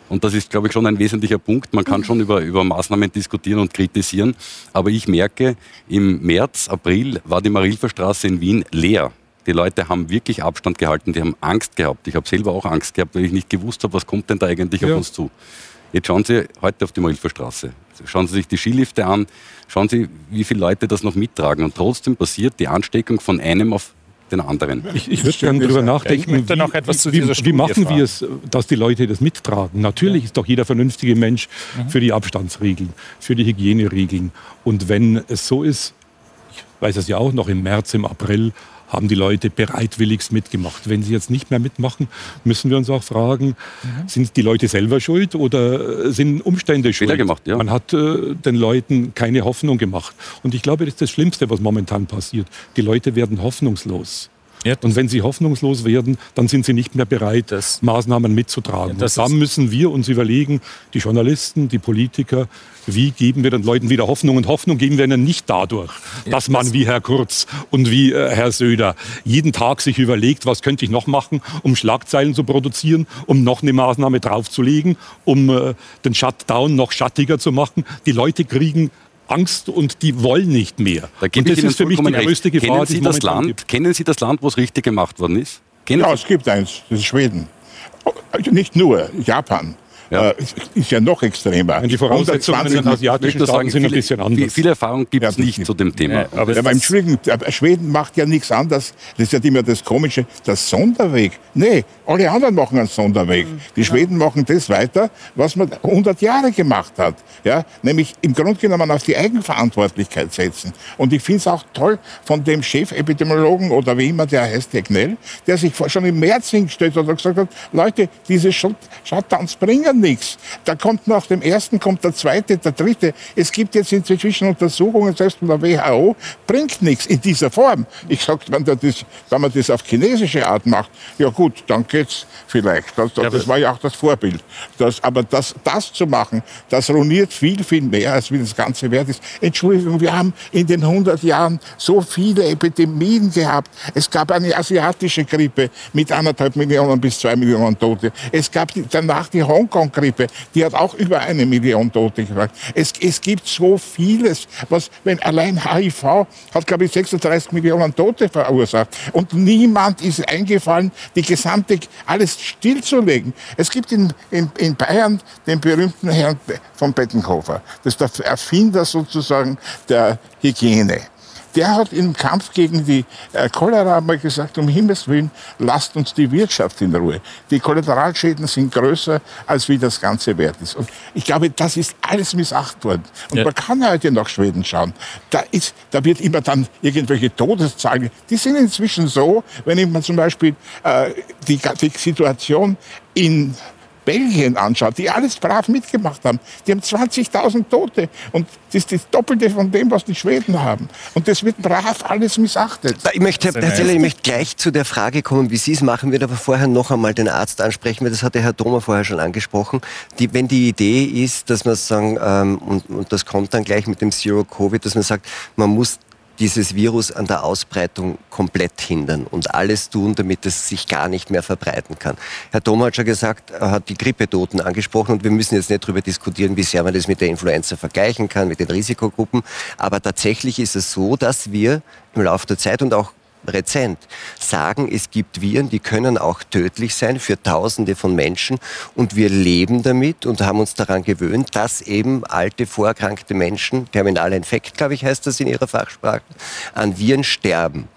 Und das ist, glaube ich, schon ein wesentlicher Punkt. Man kann schon über, über Maßnahmen diskutieren und kritisieren. Aber ich merke, im März, April war die Marilfer Straße in Wien leer. Die Leute haben wirklich Abstand gehalten, die haben Angst gehabt. Ich habe selber auch Angst gehabt, weil ich nicht gewusst habe, was kommt denn da eigentlich ja. auf uns zu. Jetzt schauen Sie heute auf die Marilfer Straße. Schauen Sie sich die Skilifte an. Schauen Sie, wie viele Leute das noch mittragen. Und trotzdem passiert die Ansteckung von einem auf den anderen. Ich, ich würde gerne darüber nachdenken, etwas wie, wie, wie machen wir es, dass die Leute das mittragen? Natürlich ja. ist doch jeder vernünftige Mensch mhm. für die Abstandsregeln, für die Hygieneregeln. Und wenn es so ist, ich weiß es ja auch noch im März, im April, haben die Leute bereitwilligst mitgemacht. Wenn sie jetzt nicht mehr mitmachen, müssen wir uns auch fragen, mhm. sind die Leute selber schuld oder sind Umstände schuld? Gemacht, ja. Man hat äh, den Leuten keine Hoffnung gemacht. Und ich glaube, das ist das Schlimmste, was momentan passiert. Die Leute werden hoffnungslos. Ja. Und wenn sie hoffnungslos werden, dann sind sie nicht mehr bereit, das, Maßnahmen mitzutragen. Ja, da müssen wir uns überlegen, die Journalisten, die Politiker, wie geben wir den Leuten wieder Hoffnung? Und Hoffnung geben wir ihnen nicht dadurch, ja, dass man das wie Herr Kurz und wie äh, Herr Söder jeden Tag sich überlegt, was könnte ich noch machen, um Schlagzeilen zu produzieren, um noch eine Maßnahme draufzulegen, um äh, den Shutdown noch schattiger zu machen. Die Leute kriegen Angst und die wollen nicht mehr. Da und das ist für mich die größte Gefahr, kennen Sie das Land, gibt. Kennen Sie das Land, wo es richtig gemacht worden ist? Kennen ja, Sie? es gibt eins, das ist Schweden. Nicht nur, Japan ja. äh, ist ja noch extremer. Die Voraussetzungen in asiatischen Staaten sind ein bisschen anders. Viel Erfahrung gibt es ja, nicht zu dem Thema. Ja, aber, aber im Schweden, Schweden macht ja nichts anderes. Das ist ja immer das Komische, das Sonderweg. Nee, alle anderen machen einen Sonderweg. Mhm. Die Schweden machen das weiter, was man 100 Jahre gemacht hat. Ja? Nämlich im Grunde genommen auf die Eigenverantwortlichkeit setzen. Und ich finde es auch toll von dem Chefepidemiologen oder wie immer der heißt, der Knell, der sich schon im März hingestellt hat und gesagt hat, Leute, diese Shutdowns bringen nichts. Da kommt nach dem ersten kommt der zweite, der dritte. Es gibt jetzt inzwischen Untersuchungen, selbst von der WHO, bringt nichts in dieser Form. Ich sage, wenn, wenn man das auf chinesische Art macht, ja gut, dann geht's vielleicht. Das, das, das war ja auch das Vorbild. Das, aber das, das zu machen, das ruiniert viel, viel mehr, als wie das Ganze wert ist. Entschuldigung, wir haben in den 100 Jahren so viele Epidemien gehabt. Es gab eine asiatische Grippe mit anderthalb Millionen bis zwei Millionen Tote. Es gab danach die Hongkong Grippe, die hat auch über eine Million Tote gebracht. Es, es gibt so vieles, was, wenn allein HIV hat, glaube ich, 36 Millionen Tote verursacht. Und niemand ist eingefallen, die gesamte, alles stillzulegen. Es gibt in, in, in Bayern den berühmten Herrn von Bettenhofer. Das ist der Erfinder sozusagen der Hygiene der hat im Kampf gegen die äh, Cholera mal gesagt, um Himmels Willen, lasst uns die Wirtschaft in Ruhe. Die Kollateralschäden sind größer, als wie das Ganze wert ist. Und ich glaube, das ist alles missachtet worden. Und ja. man kann heute nach Schweden schauen. Da, ist, da wird immer dann irgendwelche Todeszahlen. Die sind inzwischen so, wenn ich mir zum Beispiel äh, die, die Situation in Belgien anschaut, die alles brav mitgemacht haben, die haben 20.000 Tote und das ist das Doppelte von dem, was die Schweden haben. Und das wird brav alles missachtet. Ich möchte, Herr Zeller, ich möchte gleich zu der Frage kommen, wie Sie es machen, wird aber vorher noch einmal den Arzt ansprechen, weil das hatte Herr Thoma vorher schon angesprochen. Die, wenn die Idee ist, dass man sagen, ähm, und, und das kommt dann gleich mit dem Zero Covid, dass man sagt, man muss dieses Virus an der Ausbreitung komplett hindern und alles tun, damit es sich gar nicht mehr verbreiten kann. Herr Thoma hat schon gesagt, er hat die Grippetoten angesprochen und wir müssen jetzt nicht darüber diskutieren, wie sehr man das mit der Influenza vergleichen kann, mit den Risikogruppen. Aber tatsächlich ist es so, dass wir im Laufe der Zeit und auch rezent sagen, es gibt Viren, die können auch tödlich sein für Tausende von Menschen und wir leben damit und haben uns daran gewöhnt, dass eben alte, vorerkrankte Menschen, terminaler Infekt, glaube ich, heißt das in ihrer Fachsprache, an Viren sterben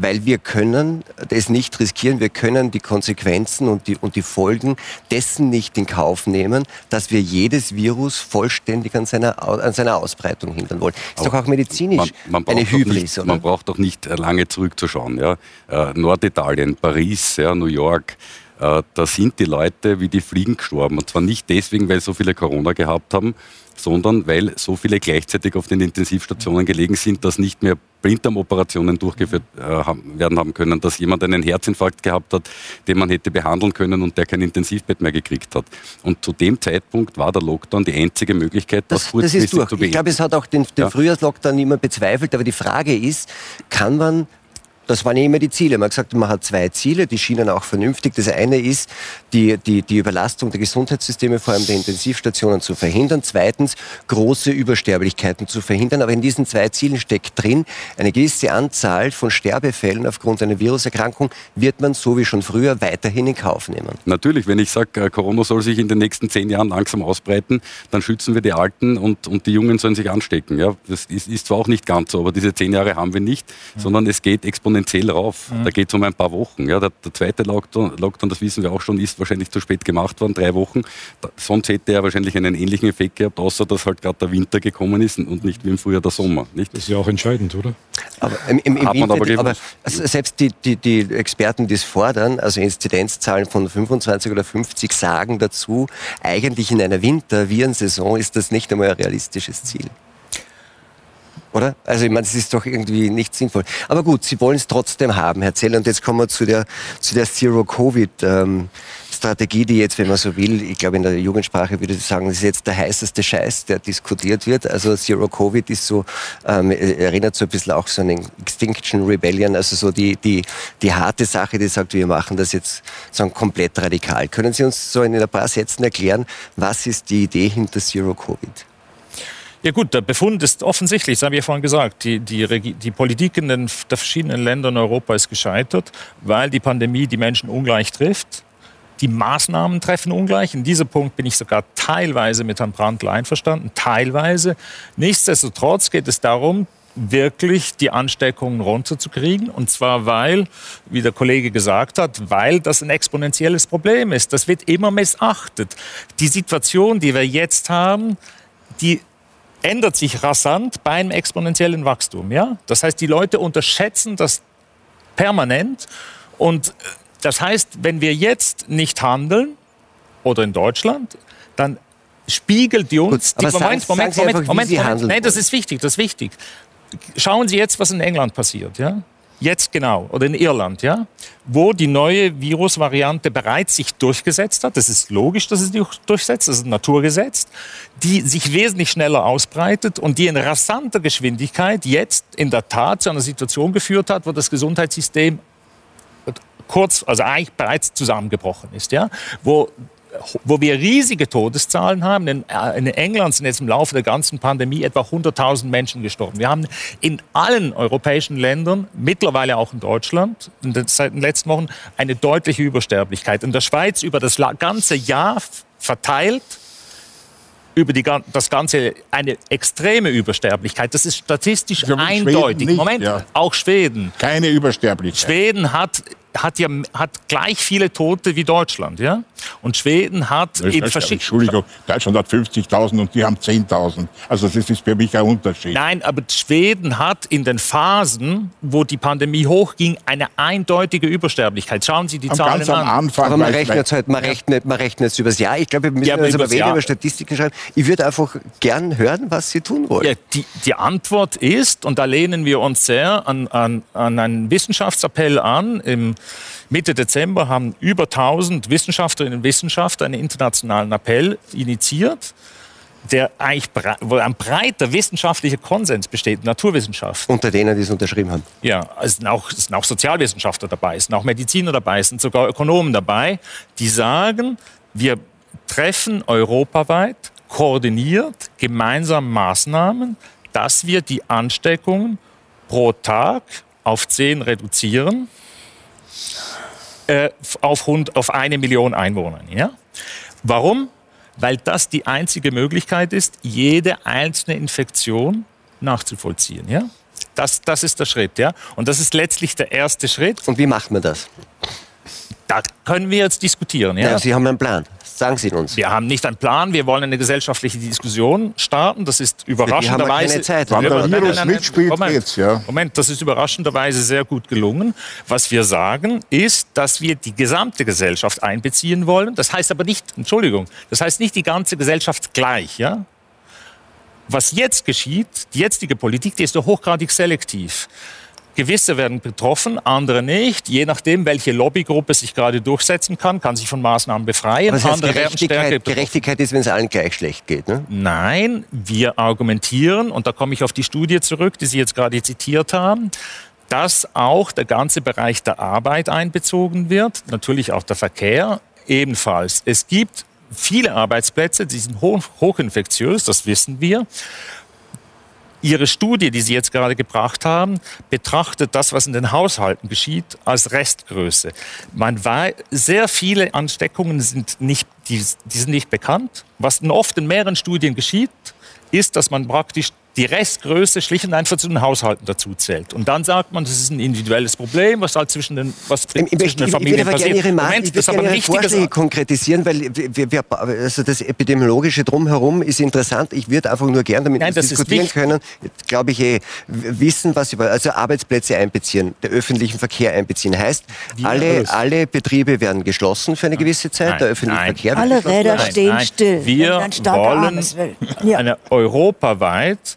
weil wir können das nicht riskieren, wir können die Konsequenzen und die, und die Folgen dessen nicht in Kauf nehmen, dass wir jedes Virus vollständig an seiner, an seiner Ausbreitung hindern wollen. Ist doch auch medizinisch man, man eine Hybris. Nicht, man braucht doch nicht lange zurückzuschauen. Ja? Äh, Norditalien, Paris, ja, New York, äh, da sind die Leute wie die Fliegen gestorben. Und zwar nicht deswegen, weil so viele Corona gehabt haben, sondern weil so viele gleichzeitig auf den Intensivstationen gelegen sind, dass nicht mehr Blinddarmoperationen durchgeführt äh, haben, werden haben können, dass jemand einen Herzinfarkt gehabt hat, den man hätte behandeln können und der kein Intensivbett mehr gekriegt hat. Und zu dem Zeitpunkt war der Lockdown die einzige Möglichkeit, das, das kurzfristig das ist durch. zu beenden. Ich glaube, es hat auch den, den ja. Frühjahrslockdown niemand bezweifelt, aber die Frage ist, kann man das waren ja immer die Ziele. Man hat gesagt, man hat zwei Ziele, die schienen auch vernünftig. Das eine ist, die, die, die Überlastung der Gesundheitssysteme, vor allem der Intensivstationen, zu verhindern. Zweitens, große Übersterblichkeiten zu verhindern. Aber in diesen zwei Zielen steckt drin, eine gewisse Anzahl von Sterbefällen aufgrund einer Viruserkrankung wird man so wie schon früher weiterhin in Kauf nehmen. Natürlich, wenn ich sage, äh, Corona soll sich in den nächsten zehn Jahren langsam ausbreiten, dann schützen wir die Alten und, und die Jungen sollen sich anstecken. Ja, das ist, ist zwar auch nicht ganz so, aber diese zehn Jahre haben wir nicht, mhm. sondern es geht exponentiell exponentiell rauf. Mhm. Da geht es um ein paar Wochen. Ja, der, der zweite Lockdown, Lockdown, das wissen wir auch schon, ist wahrscheinlich zu spät gemacht worden, drei Wochen. Da, sonst hätte er wahrscheinlich einen ähnlichen Effekt gehabt, außer dass halt gerade der Winter gekommen ist und nicht wie im Frühjahr der Sommer. Nicht? Das ist ja auch entscheidend, oder? Aber, im, im, im Winter, aber, aber also selbst die, die, die Experten, die es fordern, also Inzidenzzahlen von 25 oder 50, sagen dazu, eigentlich in einer Winter-Virensaison ist das nicht einmal ein realistisches Ziel. Oder? Also ich meine, das ist doch irgendwie nicht sinnvoll. Aber gut, Sie wollen es trotzdem haben, Herr Zeller. Und jetzt kommen wir zu der, zu der Zero-Covid-Strategie, die jetzt, wenn man so will, ich glaube in der Jugendsprache würde ich sagen, das ist jetzt der heißeste Scheiß, der diskutiert wird. Also Zero-Covid ist so, ähm, erinnert so ein bisschen auch so an den Extinction Rebellion, also so die, die, die harte Sache, die sagt, wir machen das jetzt sagen, komplett radikal. Können Sie uns so in ein paar Sätzen erklären, was ist die Idee hinter Zero-Covid? Ja gut, der Befund ist offensichtlich, das habe ich ja vorhin gesagt. Die, die, die Politik in den der verschiedenen Ländern Europa ist gescheitert, weil die Pandemie die Menschen ungleich trifft. Die Maßnahmen treffen ungleich. In diesem Punkt bin ich sogar teilweise mit Herrn Brandl einverstanden, teilweise. Nichtsdestotrotz geht es darum, wirklich die Ansteckungen runterzukriegen. Und zwar, weil, wie der Kollege gesagt hat, weil das ein exponentielles Problem ist. Das wird immer missachtet. Die Situation, die wir jetzt haben, die ändert sich rasant bei einem exponentiellen Wachstum. Ja? Das heißt, die Leute unterschätzen das permanent. Und äh, das heißt, wenn wir jetzt nicht handeln, oder in Deutschland, dann spiegelt die uns... Gut, die, Moment, sagen, Moment, Moment, Moment, Moment, Nein, das ist wichtig, das ist wichtig. Schauen Sie jetzt, was in England passiert. Ja? Jetzt genau, oder in Irland, ja, wo die neue Virusvariante bereits sich durchgesetzt hat. Das ist logisch, dass es sich durchsetzt, das ist ein Naturgesetz, die sich wesentlich schneller ausbreitet und die in rasanter Geschwindigkeit jetzt in der Tat zu einer Situation geführt hat, wo das Gesundheitssystem kurz, also eigentlich bereits zusammengebrochen ist, ja, wo wo wir riesige Todeszahlen haben. In, äh, in, England sind jetzt im Laufe der ganzen Pandemie etwa 100.000 Menschen gestorben. Wir haben in allen europäischen Ländern, mittlerweile auch in Deutschland, in den, seit den letzten Wochen eine deutliche Übersterblichkeit. In der Schweiz über das ganze Jahr verteilt über die, das Ganze eine extreme Übersterblichkeit. Das ist statistisch eindeutig. Nicht, Moment, ja. auch Schweden. Keine Übersterblichkeit. Schweden hat hat ja hat gleich viele Tote wie Deutschland, ja? Und Schweden hat in verschiedenen Entschuldigung, Deutschland hat 50.000 und die haben 10.000. Also das ist für mich ein Unterschied. Nein, aber Schweden hat in den Phasen, wo die Pandemie hochging, eine eindeutige Übersterblichkeit. Schauen Sie die Am Zahlen ganz am an. Anfang. Aber man weil- rechnet es halt, man rechnet, man rechnet es übers Jahr. Ich glaube, wir müssen Ja, aber jetzt aber weniger Jahr. über Statistiken schreiben. Ich würde einfach gern hören, was Sie tun wollen. Ja, die, die Antwort ist, und da lehnen wir uns sehr an, an, an einen Wissenschaftsappell an. Im Mitte Dezember haben über 1000 Wissenschaftlerinnen und Wissenschaftler einen internationalen Appell initiiert, der eigentlich wo ein breiter wissenschaftlicher Konsens besteht, Naturwissenschaft. Unter denen, die es unterschrieben haben. Ja, es sind, auch, es sind auch Sozialwissenschaftler dabei, es sind auch Mediziner dabei, es sind sogar Ökonomen dabei, die sagen, wir treffen europaweit koordiniert gemeinsam Maßnahmen, dass wir die Ansteckungen pro Tag auf 10 reduzieren, äh, auf, rund, auf eine Million Einwohner. Ja? Warum? Weil das die einzige Möglichkeit ist, jede einzelne Infektion nachzuvollziehen. Ja? Das, das ist der Schritt. Ja? Und das ist letztlich der erste Schritt. Und wie macht man das? Da können wir jetzt diskutieren. Ja? Ja. Sie haben einen Plan. Sagen Sie uns. Wir haben nicht einen Plan, wir wollen eine gesellschaftliche Diskussion starten. Das ist überraschenderweise. keine Zeit. Wenn der Nein, nein, Virus nein, nein, mitspielt, Moment. geht's, ja. Moment, das ist überraschenderweise sehr gut gelungen. Was wir sagen, ist, dass wir die gesamte Gesellschaft einbeziehen wollen. Das heißt aber nicht, Entschuldigung, das heißt nicht die ganze Gesellschaft gleich, ja? Was jetzt geschieht, die jetzige Politik, die ist doch hochgradig selektiv. Gewisse werden betroffen, andere nicht. Je nachdem, welche Lobbygruppe sich gerade durchsetzen kann, kann sich von Maßnahmen befreien. Aber das heißt, andere Gerechtigkeit. Gerechtigkeit ist, wenn es allen gleich schlecht geht. Ne? Nein, wir argumentieren, und da komme ich auf die Studie zurück, die Sie jetzt gerade zitiert haben, dass auch der ganze Bereich der Arbeit einbezogen wird, natürlich auch der Verkehr ebenfalls. Es gibt viele Arbeitsplätze, die sind hoch, hochinfektiös, das wissen wir. Ihre Studie, die Sie jetzt gerade gebracht haben, betrachtet das, was in den Haushalten geschieht, als Restgröße. Man weiß, sehr viele Ansteckungen sind nicht, die, die sind nicht bekannt. Was oft in mehreren Studien geschieht, ist, dass man praktisch die Restgröße schlicht und einfach zu den Haushalten dazu zählt. Und dann sagt man, das ist ein individuelles Problem, was halt zwischen den, was Ich, ich, zwischen möchte, den ich, ich würde Familien aber gerne passiert. Ihre, Moment, ich das ist würde aber gerne ein Ihre wichtiges Vorschläge konkretisieren, weil wir, wir, also das Epidemiologische drumherum ist interessant. Ich würde einfach nur gerne damit Nein, diskutieren können. Glaube ich, eh, wissen, was über also Arbeitsplätze einbeziehen, der öffentlichen Verkehr einbeziehen. Heißt, alle, alle Betriebe werden geschlossen für eine gewisse Zeit, Nein, der öffentliche nein. Verkehr wird Alle geschlossen. Räder stehen nein. still. Wir wollen eine europaweit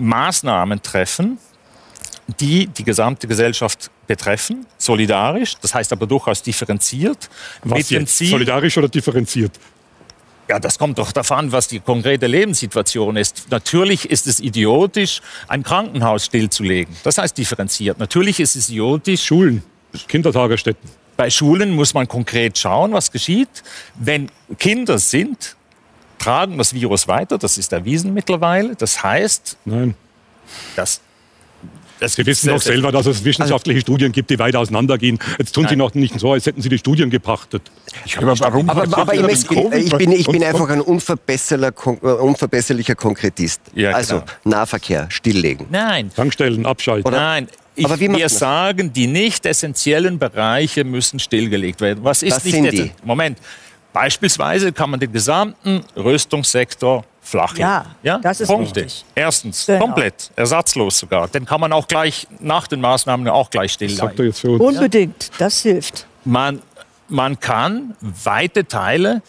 Maßnahmen treffen, die die gesamte Gesellschaft betreffen, solidarisch, das heißt aber durchaus differenziert. Was jetzt? Ziel, Solidarisch oder differenziert? ja, das kommt doch davon, was die konkrete Lebenssituation ist. Natürlich ist es idiotisch, ein Krankenhaus stillzulegen. Das heißt differenziert. Natürlich ist es idiotisch, Schulen, Kindertagesstätten. bei Schulen muss man konkret schauen, was geschieht. Wenn Kinder sind, tragen das Virus weiter, das ist erwiesen mittlerweile. Das heißt, Nein. dass das Sie wissen doch selber, dass es wissenschaftliche Studien gibt, die weit auseinandergehen. Jetzt tun Sie noch nicht so, als hätten Sie die Studien gepachtet. Aber warum Aber, aber ich, ich, bin, ich bin einfach ein unverbesserlicher, äh, unverbesserlicher Konkretist. Ja, also genau. Nahverkehr, stilllegen. Nein, Tankstellen, abschalten. nein. Ich, Aber wir das? sagen, die nicht essentiellen Bereiche müssen stillgelegt werden. Was ist Was nicht sind die? Moment. Beispielsweise kann man den gesamten Rüstungssektor flach Ja, legen. das ist Punkte. richtig. Erstens, Genau. komplett, ersatzlos sogar. Den kann man auch gleich nach den Maßnahmen auch gleich er stilllegen. jetzt für uns. Unbedingt, das hilft. Man, man kann weite Teile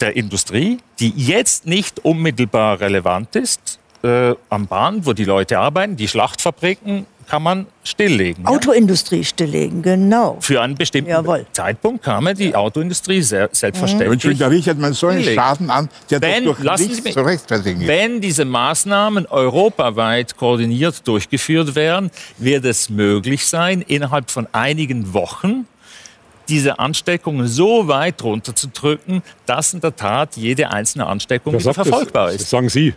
der Industrie, die jetzt nicht unmittelbar relevant ist, äh, am Band, wo die Leute arbeiten, die Schlachtfabriken, kann man stilllegen. ja? Autoindustrie stilllegen, genau. Für einen bestimmten Jawohl. Zeitpunkt kann man die Autoindustrie sehr, selbstverständlich. Entschuldigung, da richtet man so einen. Schaden an, der Wenn- durch nichts mich- zu rechtfertigen ist. Wenn diese Maßnahmen europaweit koordiniert durchgeführt werden, wird es möglich sein, innerhalb von einigen Wochen diese Ansteckungen so weit runterzudrücken, dass in der Tat jede einzelne Ansteckung verfolgbar ist. Das sagen Sie.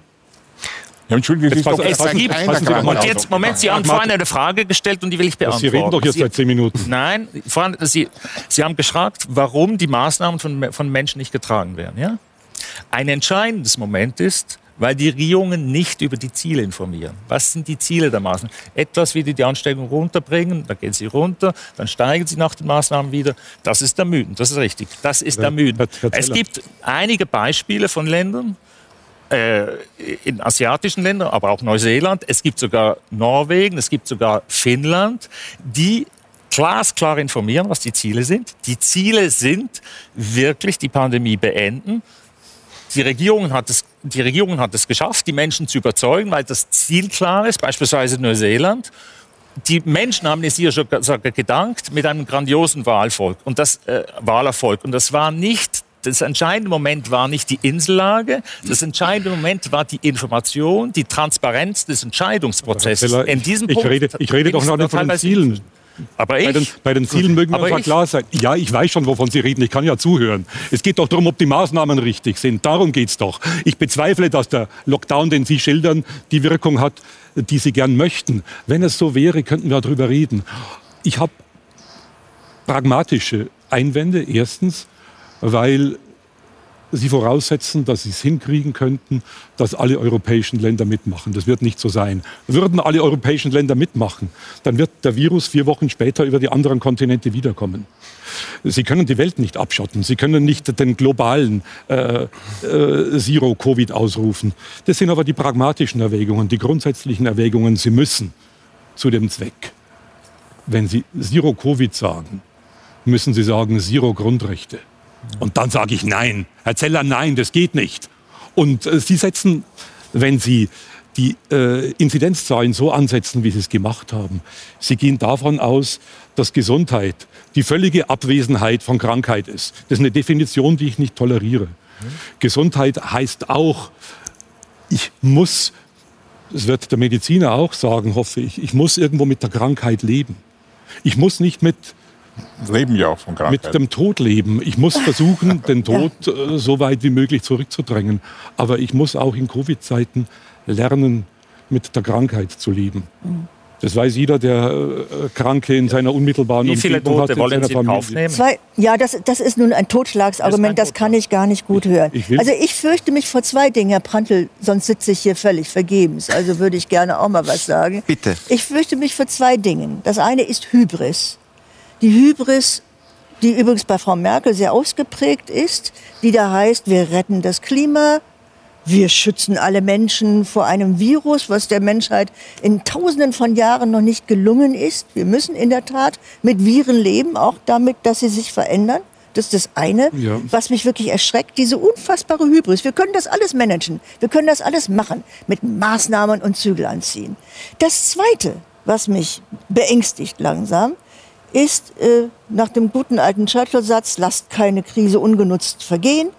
Ja, Entschuldigung, das Jetzt ist doch Es gibt, und jetzt, Moment, Sie haben vorhin eine Frage gestellt und die will ich beantworten. Sie reden doch jetzt seit zehn Minuten. Nein, vorhin, Sie, Sie haben gefragt, warum die Maßnahmen von, von Menschen nicht getragen werden. Ja? Ein entscheidendes Moment ist, weil die Regierungen nicht über die Ziele informieren. Was sind die Ziele der Maßnahmen? Etwas wie die, die Ansteckung runterbringen, dann gehen sie runter, dann steigen sie nach den Maßnahmen wieder. Das ist der Mythen, das ist richtig. Das ist der Mythen. Es gibt einige Beispiele von Ländern, äh, in asiatischen Ländern, aber auch Neuseeland. Es gibt sogar Norwegen, es gibt sogar Finnland, die glasklar informieren, was die Ziele sind. Die Ziele sind wirklich die Pandemie beenden. Die Regierung, hat es, die Regierung hat es geschafft, die Menschen zu überzeugen, weil das Ziel klar ist, beispielsweise Neuseeland. Die Menschen haben es ihr sogar gedankt mit einem grandiosen Wahlvolk und das, äh, Wahlerfolg. Und das war nicht das entscheidende Moment war nicht die Insellage, das entscheidende Moment war die Information, die Transparenz des Entscheidungsprozesses. In diesem ich, Punkt rede, ich rede doch noch nicht von den Zielen. Aber ich, bei, den, bei den Zielen mögen wir uns klar sein. Ja, ich weiß schon, wovon Sie reden. Ich kann ja zuhören. Es geht doch darum, ob die Maßnahmen richtig sind. Darum geht es doch. Ich bezweifle, dass der Lockdown, den Sie schildern, die Wirkung hat, die Sie gern möchten. Wenn es so wäre, könnten wir darüber reden. Ich habe pragmatische Einwände. Erstens, weil Sie voraussetzen, dass Sie es hinkriegen könnten, dass alle europäischen Länder mitmachen. Das wird nicht so sein. Würden alle europäischen Länder mitmachen, dann wird der Virus vier Wochen später über die anderen Kontinente wiederkommen. Sie können die Welt nicht abschotten. Sie können nicht den globalen äh, äh, Zero-Covid ausrufen. Das sind aber die pragmatischen Erwägungen, die grundsätzlichen Erwägungen. Sie müssen zu dem Zweck, wenn Sie Zero-Covid sagen, müssen Sie sagen Zero Grundrechte. Und dann sage ich nein. Herr Zeller, nein, das geht nicht. Und äh, Sie setzen, wenn Sie die äh, Inzidenzzahlen so ansetzen, wie Sie es gemacht haben, Sie gehen davon aus, dass Gesundheit die völlige Abwesenheit von Krankheit ist. Das ist eine Definition, die ich nicht toleriere. Mhm. Gesundheit heißt auch, ich muss, das wird der Mediziner auch sagen, hoffe ich, ich muss irgendwo mit der Krankheit leben. Ich muss nicht mit leben ja auch von Krankheit. Mit dem Tod leben. Ich muss versuchen, den Tod. Äh, so weit wie möglich zurückzudrängen. Aber ich muss auch in Covid-Zeiten lernen, mit der Krankheit zu leben. Mhm. Das weiß jeder, der äh, Kranke in seiner unmittelbaren Wie viele Umgebung Tote hat. wollen Sie in Kauf nehmen? Zwei, ja, das, das ist nun ein Totschlagsargument, das, das kann ich gar nicht gut ich, hören. Ich also ich fürchte mich vor zwei Dingen, Herr Prantl, sonst sitze ich hier völlig vergebens. Also würde ich gerne auch mal was sagen. Bitte. Ich fürchte mich vor zwei Dingen. Das eine ist Hybris. Die Hybris, die übrigens bei Frau Merkel sehr ausgeprägt ist, die da heißt, wir retten das Klima, wir schützen alle Menschen vor einem Virus, was der Menschheit in Tausenden von Jahren noch nicht gelungen ist. Wir müssen in der Tat mit Viren leben, auch damit, dass sie sich verändern. Das ist das eine, ja. was mich wirklich erschreckt, diese unfassbare Hybris. Wir können das alles managen, wir können das alles machen, mit Maßnahmen und Zügel anziehen. Das zweite, was mich beängstigt langsam, ist äh, nach dem guten alten Churchill-Satz, lasst keine Krise ungenutzt vergehen,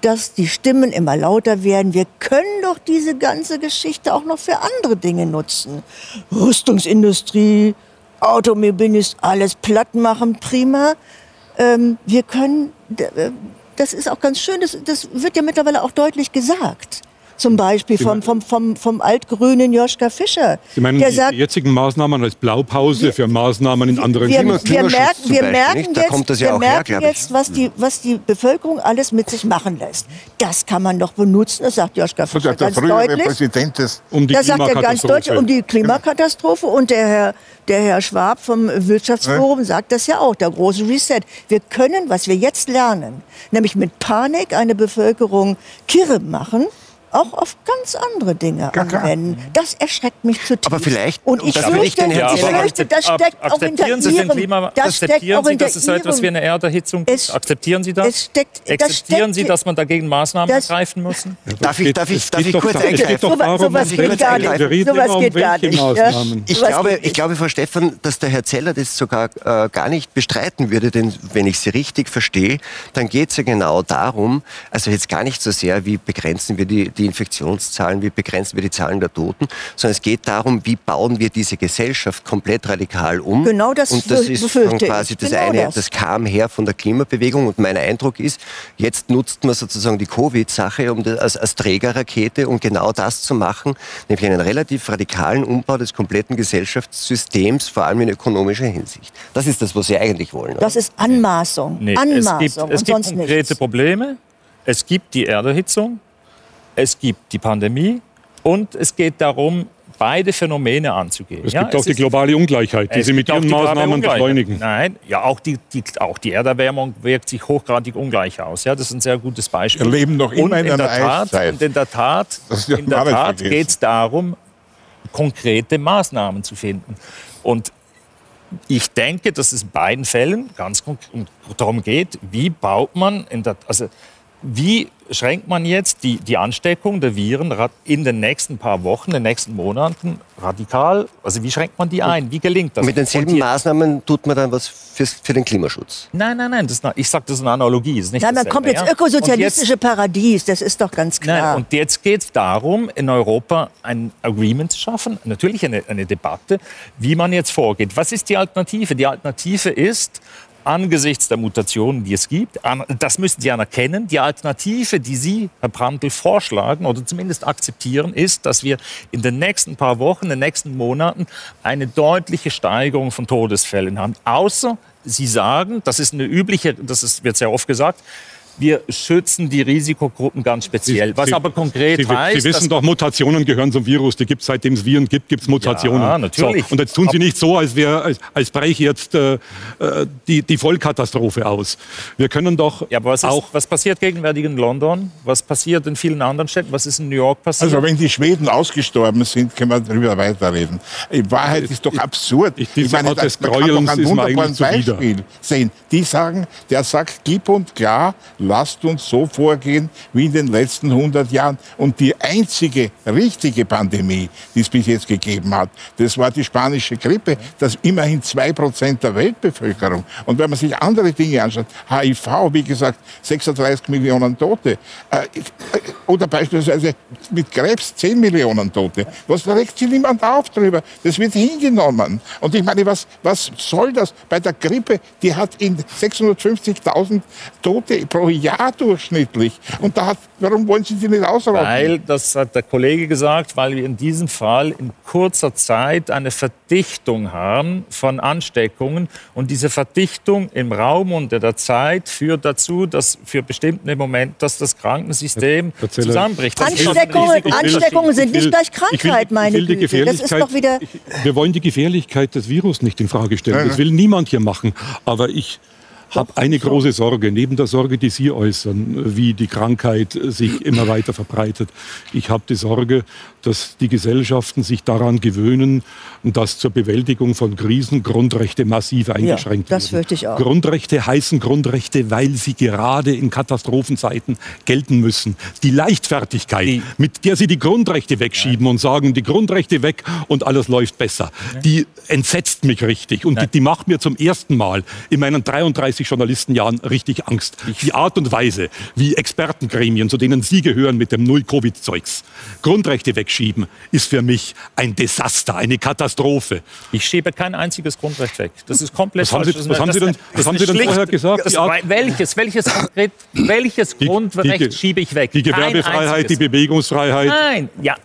dass die Stimmen immer lauter werden. Wir können doch diese ganze Geschichte auch noch für andere Dinge nutzen. Rüstungsindustrie, Automobilist, alles platt machen, prima. Ähm, wir können, äh, das ist auch ganz schön, das, das wird ja mittlerweile auch deutlich gesagt zum Beispiel vom, vom, vom, vom altgrünen Joschka Fischer. Sie meinen der die sagt, jetzigen Maßnahmen als Blaupause für Maßnahmen in anderen wir, wir, wir merken, wir merken jetzt, ja wir merken her, jetzt was, die, was die Bevölkerung alles mit sich machen lässt. Das kann man doch benutzen, das sagt Joschka Fischer das ganz deutlich. Präsident des um die das sagt er ganz deutlich um die Klimakatastrophe und der Herr, der Herr Schwab vom Wirtschaftsforum ja. sagt das ja auch, der große Reset. Wir können, was wir jetzt lernen, nämlich mit Panik eine Bevölkerung kirre machen, auch auf ganz andere Dinge ja, anwenden. Das erschreckt mich zutiefst. Aber vielleicht, und ich fürchte, ich ja, fürchte, das steckt auch hinter Sie Ihrem, Klima, das akzeptieren Sie, dass es so etwas wie eine Erderhitzung gibt? Akzeptieren Sie das? Steckt, akzeptieren das Sie, dass man dagegen Maßnahmen ergreifen muss? Ja, darf ich, darf ich, darf ich kurz eingreifen? So, was geht gar nicht. Sowas geht gar nicht. Ich glaube, ich glaube, Frau Stephan, dass der Herr Zeller das sogar äh, gar nicht bestreiten würde, denn wenn ich Sie richtig verstehe, dann geht es ja genau darum, also jetzt gar nicht so sehr, wie begrenzen wir die, die Infektionszahlen, wie begrenzen wir die Zahlen der Toten, sondern es geht darum, wie bauen wir diese Gesellschaft komplett radikal um. Genau das Und das ist quasi das genau eine, das. das. kam her von der Klimabewegung und mein Eindruck ist, jetzt nutzt man sozusagen die Covid-Sache um als, als Trägerrakete, um genau das zu machen, nämlich einen relativ radikalen Umbau des kompletten Gesellschaftssystems, vor allem in ökonomischer Hinsicht. Das ist das, was Sie eigentlich wollen. Oder? Das ist Anmaßung. Nee, Anmaßung es gibt, es gibt konkrete nichts. Probleme. Es gibt die Erderhitzung. Es gibt die Pandemie und es geht darum, beide Phänomene anzugehen. Es ja, gibt auch es die globale Ungleichheit, die Sie mit Ihren Maßnahmen beschleunigen. Nein, ja, auch die, die, auch die Erderwärmung wirkt sich hochgradig ungleich aus. Ja, das ist ein sehr gutes Beispiel. Wir leben noch immer und in in einer der Tat. Und in der Tat, in der nicht Tat geht es darum, konkrete Maßnahmen zu finden. Und ich denke, dass es in beiden Fällen ganz konkret darum geht, wie baut man, in der, also wie schränkt man jetzt die, die Ansteckung der Viren in den nächsten paar Wochen, in den nächsten Monaten radikal, also wie schränkt man die ein? Wie gelingt das? Mit denselben Maßnahmen tut man dann was fürs, für den Klimaschutz. Nein, nein, nein, das, ich sage, das ist eine Analogie. Ist nicht Nein, man kommt jetzt ja? ökosozialistische Und Paradies, das ist doch ganz jetzt, nein, klar. und jetzt geht es darum, in Europa ein Agreement zu schaffen, natürlich eine, eine Debatte, wie man jetzt vorgeht. Was ist die Alternative? Die Alternative ist, angesichts der Mutationen, die es gibt, das müssen Sie anerkennen, die Alternative, die Sie, Herr Brandl, vorschlagen oder zumindest akzeptieren, ist, dass wir in den nächsten paar Wochen, in den nächsten Monaten eine deutliche Steigerung von Todesfällen haben. Außer Sie sagen, das ist eine übliche, das ist, wird sehr oft gesagt, wir schützen die Risikogruppen ganz speziell. Was Sie- aber konkret Sie, heißt, Sie wissen dass doch, Mutationen gehören zum Virus. Die gibt es seitdem es Viren gibt, gibt es Mutationen. Ja, natürlich. So, und jetzt tun Sie nicht so, als, wär, als, als breche jetzt äh, äh, die, die Vollkatastrophe aus. Wir können doch ja, aber was, ist, auch was passiert gegenwärtig in London? Was passiert in vielen anderen Städten? Was ist in New York passiert? Also wenn die Schweden ausgestorben sind, können wir darüber weiterreden. In Wahrheit ist doch absurd. ich- diese Art des man kann doch ein wunderbares. Beispiel sehen. Die sagen, der sagt klipp und klar, lasst uns so vorgehen wie in den letzten 100 Jahren. Und die einzige richtige Pandemie, die es bis jetzt gegeben hat, das war die spanische Grippe. Das immerhin zwei Prozent der Weltbevölkerung. Und wenn man sich andere Dinge anschaut, HIV, wie gesagt, 36 Millionen Tote. Äh, oder beispielsweise mit Krebs 10 Millionen Tote. Was regt sich niemand auf drüber? Das wird hingenommen. Und ich meine, was, was soll das? Bei der Grippe, die hat in 650.000 Tote pro Jahr durchschnittlich. Und da hat, warum wollen Sie die nicht ausrotten? Weil, das hat der Kollege gesagt, weil wir in diesem Fall in kurzer Zeit eine Verdichtung haben von Ansteckungen. Und diese Verdichtung im Raum und in der Zeit führt dazu, dass für bestimmte Momente, dass das Krankensystem Herr zusammenbricht. Das Ansteckungen. Ansteckungen sind nicht gleich Krankheit, meine ich will Güte. Das ist doch wieder... Wir wollen die Gefährlichkeit des Virus nicht in Frage stellen. Das will niemand hier machen. Aber ich habe eine große Sorge, neben der Sorge, die Sie äußern, wie die Krankheit sich immer weiter verbreitet. Ich habe die Sorge, dass die Gesellschaften sich daran gewöhnen, dass zur Bewältigung von Krisen Grundrechte massiv eingeschränkt das werden. fürchte ich auch. Grundrechte heißen Grundrechte, weil sie gerade in Katastrophenzeiten gelten müssen. Die Leichtfertigkeit, Die- mit der sie die Grundrechte wegschieben und sagen, die Grundrechte weg und alles läuft besser, die entsetzt mich richtig. Und die, die macht mir zum ersten Mal in meinen 33 Journalistenjahren richtig Angst. Die Art und Weise, wie Expertengremien, zu denen Sie gehören mit dem Null-Covid-Zeugs, Grundrechte wegschieben, ist für mich ein Desaster, eine Katastrophe. Ich schiebe kein einziges Grundrecht weg. Das ist komplett Was haben falsch. Sie- ist was haben Sie denn- was haben Sie denn vorher gesagt? Welches, welches, konkret, welches Die- Grundrecht die schiebe ich weg? Die Gewerbefreiheit, die. Bewegungsfreiheit. Nein, ja.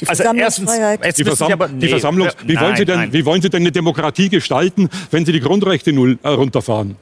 Die Also erstens, Die, Versam aber, die nee, Versammlung, wie, nein, wollen Sie denn, nein. wie wollen Sie denn eine Demokratie gestalten, wenn Sie die Grundrechte null äh, runterfahren?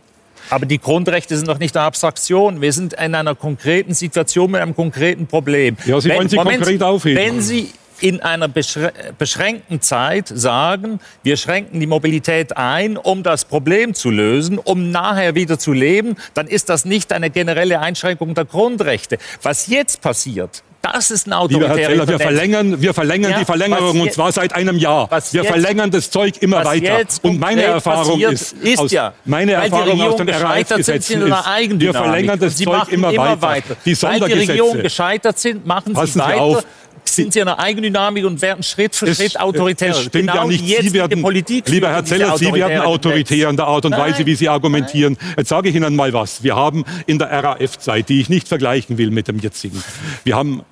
Aber die Grundrechte sind doch nicht eine Abstraktion. Wir sind in einer konkreten Situation mit einem konkreten Problem. Ja, Sie wollen sie konkret aufheben. Wenn Sie in einer beschrä- beschränkten Zeit sagen, wir schränken die Mobilität ein, um das Problem zu lösen, um nachher wieder zu leben, dann ist das nicht eine generelle Einschränkung der Grundrechte. Was jetzt passiert, das ist eine Lieber Herr Zeller, wir verlängern, wir verlängern Ja, die Verlängerung und zwar seit einem Jahr. Wir jetzt- verlängern das Zeug immer weiter. Und meine Erfahrung ist, ist aus, ja, meine Erfahrung aus den RAF-Gesetzen ist, wir verlängern das sie Zeug immer, weiter. Die Weil die Sondergesetze. Regierung gescheitert sind, machen Passen sie Sie weiter. auf. Sind sie in einer Eigendynamik und werden Schritt für Es- Schritt autoritär. Es stimmt genau ja nicht. Sie werden, Politik lieber Herr Zeller, Sie werden autoritär in der Art und Nein. Weise, wie Sie argumentieren. Jetzt sage ich Ihnen mal was. Wir haben in der RAF-Zeit, die ich nicht vergleichen will mit dem jetzigen, wir haben,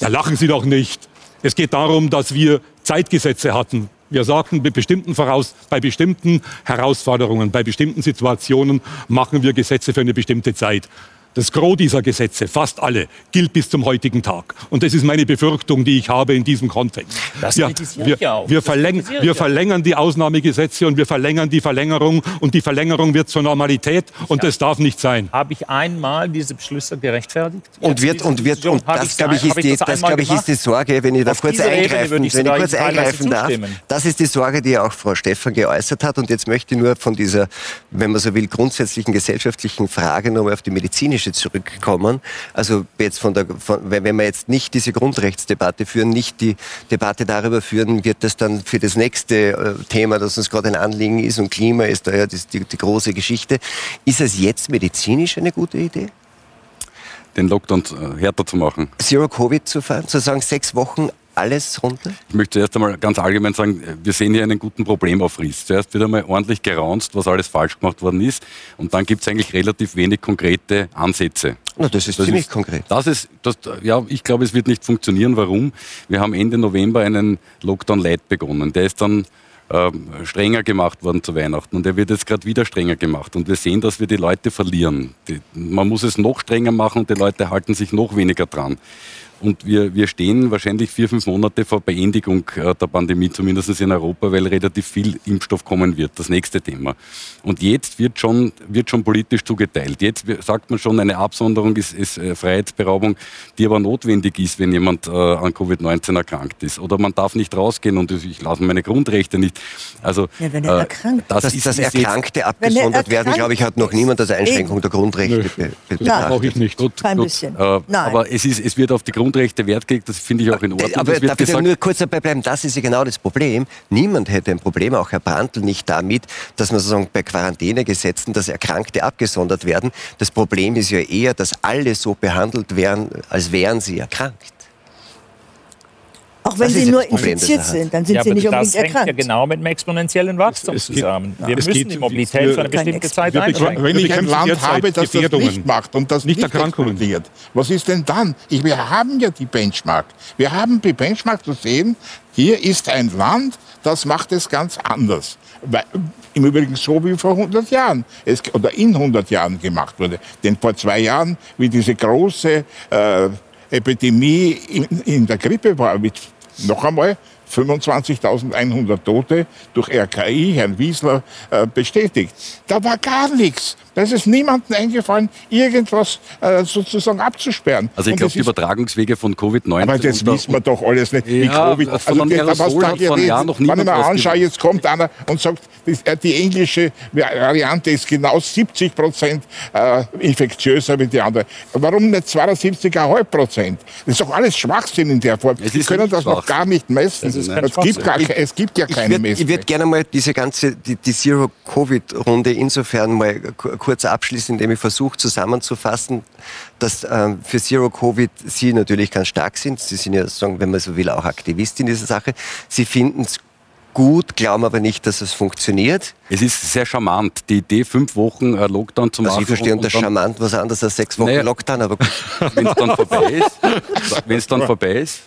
ja lachen Sie doch nicht. Es geht darum, dass wir Zeitgesetze hatten. Wir sagten, bei bestimmten, Voraus bei bestimmten Herausforderungen, bei bestimmten Situationen machen wir Gesetze für eine bestimmte Zeit. Das Gros dieser Gesetze, fast alle, gilt bis zum heutigen Tag. Und das ist meine Befürchtung, die ich habe in diesem Kontext. Das wir, kritisiere wir, ich ja auch. wir, Das verläng kritisiere wir ich ja. verlängern die Ausnahmegesetze und wir verlängern die Verlängerung und die Verlängerung wird zur Normalität und das darf nicht sein. Habe ich einmal diese Beschlüsse gerechtfertigt? Und wird, und wird, und das, ich glaube ich, ist habe die, das das, glaube ich, ist die? Sorge, wenn ich da Auf kurz eingreifen, ich wenn ich kurz eingreifen darf. Das ist die Sorge, die auch Frau Stephan geäußert hat. Und jetzt möchte ich nur von dieser, wenn man so will, grundsätzlichen gesellschaftlichen Frage nochmal auf die medizinische zurückkommen. Also jetzt von der, von, wenn wenn wir jetzt nicht diese Grundrechtsdebatte führen, nicht die Debatte darüber führen, wird das dann für das nächste äh, Thema, das uns gerade ein Anliegen ist, und Klima ist da ja die, die, die große Geschichte. Ist es jetzt medizinisch eine gute Idee? Den Lockdown äh, härter zu machen. Zero Covid zu fahren, zu sagen, sechs Wochen alles runter? Ich möchte zuerst einmal ganz allgemein sagen, wir sehen hier einen guten Problemaufriss. Zuerst wird einmal ordentlich geraunzt, was alles falsch gemacht worden ist. Und dann gibt es eigentlich relativ wenig konkrete Ansätze. Na, das ist ziemlich konkret. Das ist, das, ja, ich glaube, es wird nicht funktionieren. Warum? Wir haben Ende November einen Lockdown Light begonnen. Der ist dann ähm, strenger gemacht worden zu Weihnachten und der wird jetzt gerade wieder strenger gemacht. Und wir sehen, dass wir die Leute verlieren. Die, man muss es noch strenger machen und die Leute halten sich noch weniger dran. Und wir, wir stehen wahrscheinlich vier, fünf Monate vor Beendigung äh, der Pandemie, zumindest in Europa, weil relativ viel Impfstoff kommen wird. Das nächste Thema. Und jetzt wird schon, wird schon politisch zugeteilt. Jetzt sagt man schon, eine Absonderung ist, ist äh, Freiheitsberaubung, die aber notwendig ist, wenn jemand äh, an Covid-19 erkrankt ist. Oder man darf nicht rausgehen und ich lasse meine Grundrechte nicht. Also, Ja, wenn er erkrankt das, ist, das ist jetzt- Erkrankte Wenn er abgesondert werden, glaube ich, hat noch niemand als. Einschränkung der Grundrechte be- be- Das betrachtet. brauche ich nicht. Gut, Kein gut. bisschen. Äh, Nein. Aber es, ist, es wird auf die Grundrechte Wert gelegt, das finde ich auch in Ordnung. Aber darf ich da gesagt- nur kurz dabei bleiben? Das ist ja genau das Problem. Niemand hätte ein Problem, auch Herr Brandl, nicht damit, dass man sozusagen bei Quarantänegesetzen, dass Erkrankte abgesondert werden. Das Problem ist ja eher, dass alle so behandelt werden, als wären sie erkrankt. Auch wenn Das sie nur das infiziert das er sind, dann sind ja, sie nicht das unbedingt hängt ja erkrankt. genau mit dem exponentiellen Wachstum Es- es geht- zusammen. Wir müssen geht- die Mobilität für eine bestimmte Zeit einschränken. Wenn ich ein Land habe, das das Gefährdungen. nicht macht und das Nicht nicht, Erkrankungen. expandiert, was ist denn dann? Ich, wir haben ja die Benchmark. Wir haben die Benchmark zu sehen, hier ist ein Land, das macht es ganz anders. Weil, Im Übrigen so wie vor 100 Jahren es, oder in 100 Jahren gemacht wurde. Denn vor zwei Jahren, wie diese große äh, Epidemie in, in der Grippe war, mit noch einmal 25.100 Tote durch RKI, Herrn Wiesler, äh, bestätigt. Da war gar nichts. Da ist es niemandem eingefallen, irgendwas äh, sozusagen abzusperren. Also ich glaube, die Übertragungswege von Covid-19... aber das wissen wir doch alles nicht. Ja, Covid, von also einem das, was Aerosol da hat einem Jahr noch wenn ich mir anschaue, jetzt kommt einer und sagt, das- äh, die englische Variante ist genau 70 Prozent äh, infektiöser wie die andere. Warum nicht 72,5 Prozent? Das ist doch alles Schwachsinn in der Form. Wir ist können das noch gar nicht messen. Es, gibt gar, es gibt ja Ich keine würde Messung. würd gerne mal diese ganze, die, die Zero-Covid-Runde insofern mal ku- kurz abschließen, indem ich versuche zusammenzufassen, dass ähm, für Zero-Covid Sie natürlich ganz stark sind. Sie sind ja, sozusagen, wenn man so will, auch Aktivist in dieser Sache. Sie finden es gut, glauben aber nicht, dass es funktioniert. Es ist sehr charmant, die Idee, fünf Wochen äh, Lockdown zu machen. Also ich verstehe unter charmant was anderes als sechs Wochen Naja. Lockdown, aber gut. Wenn es dann vorbei ist. Wenn es dann vorbei ist.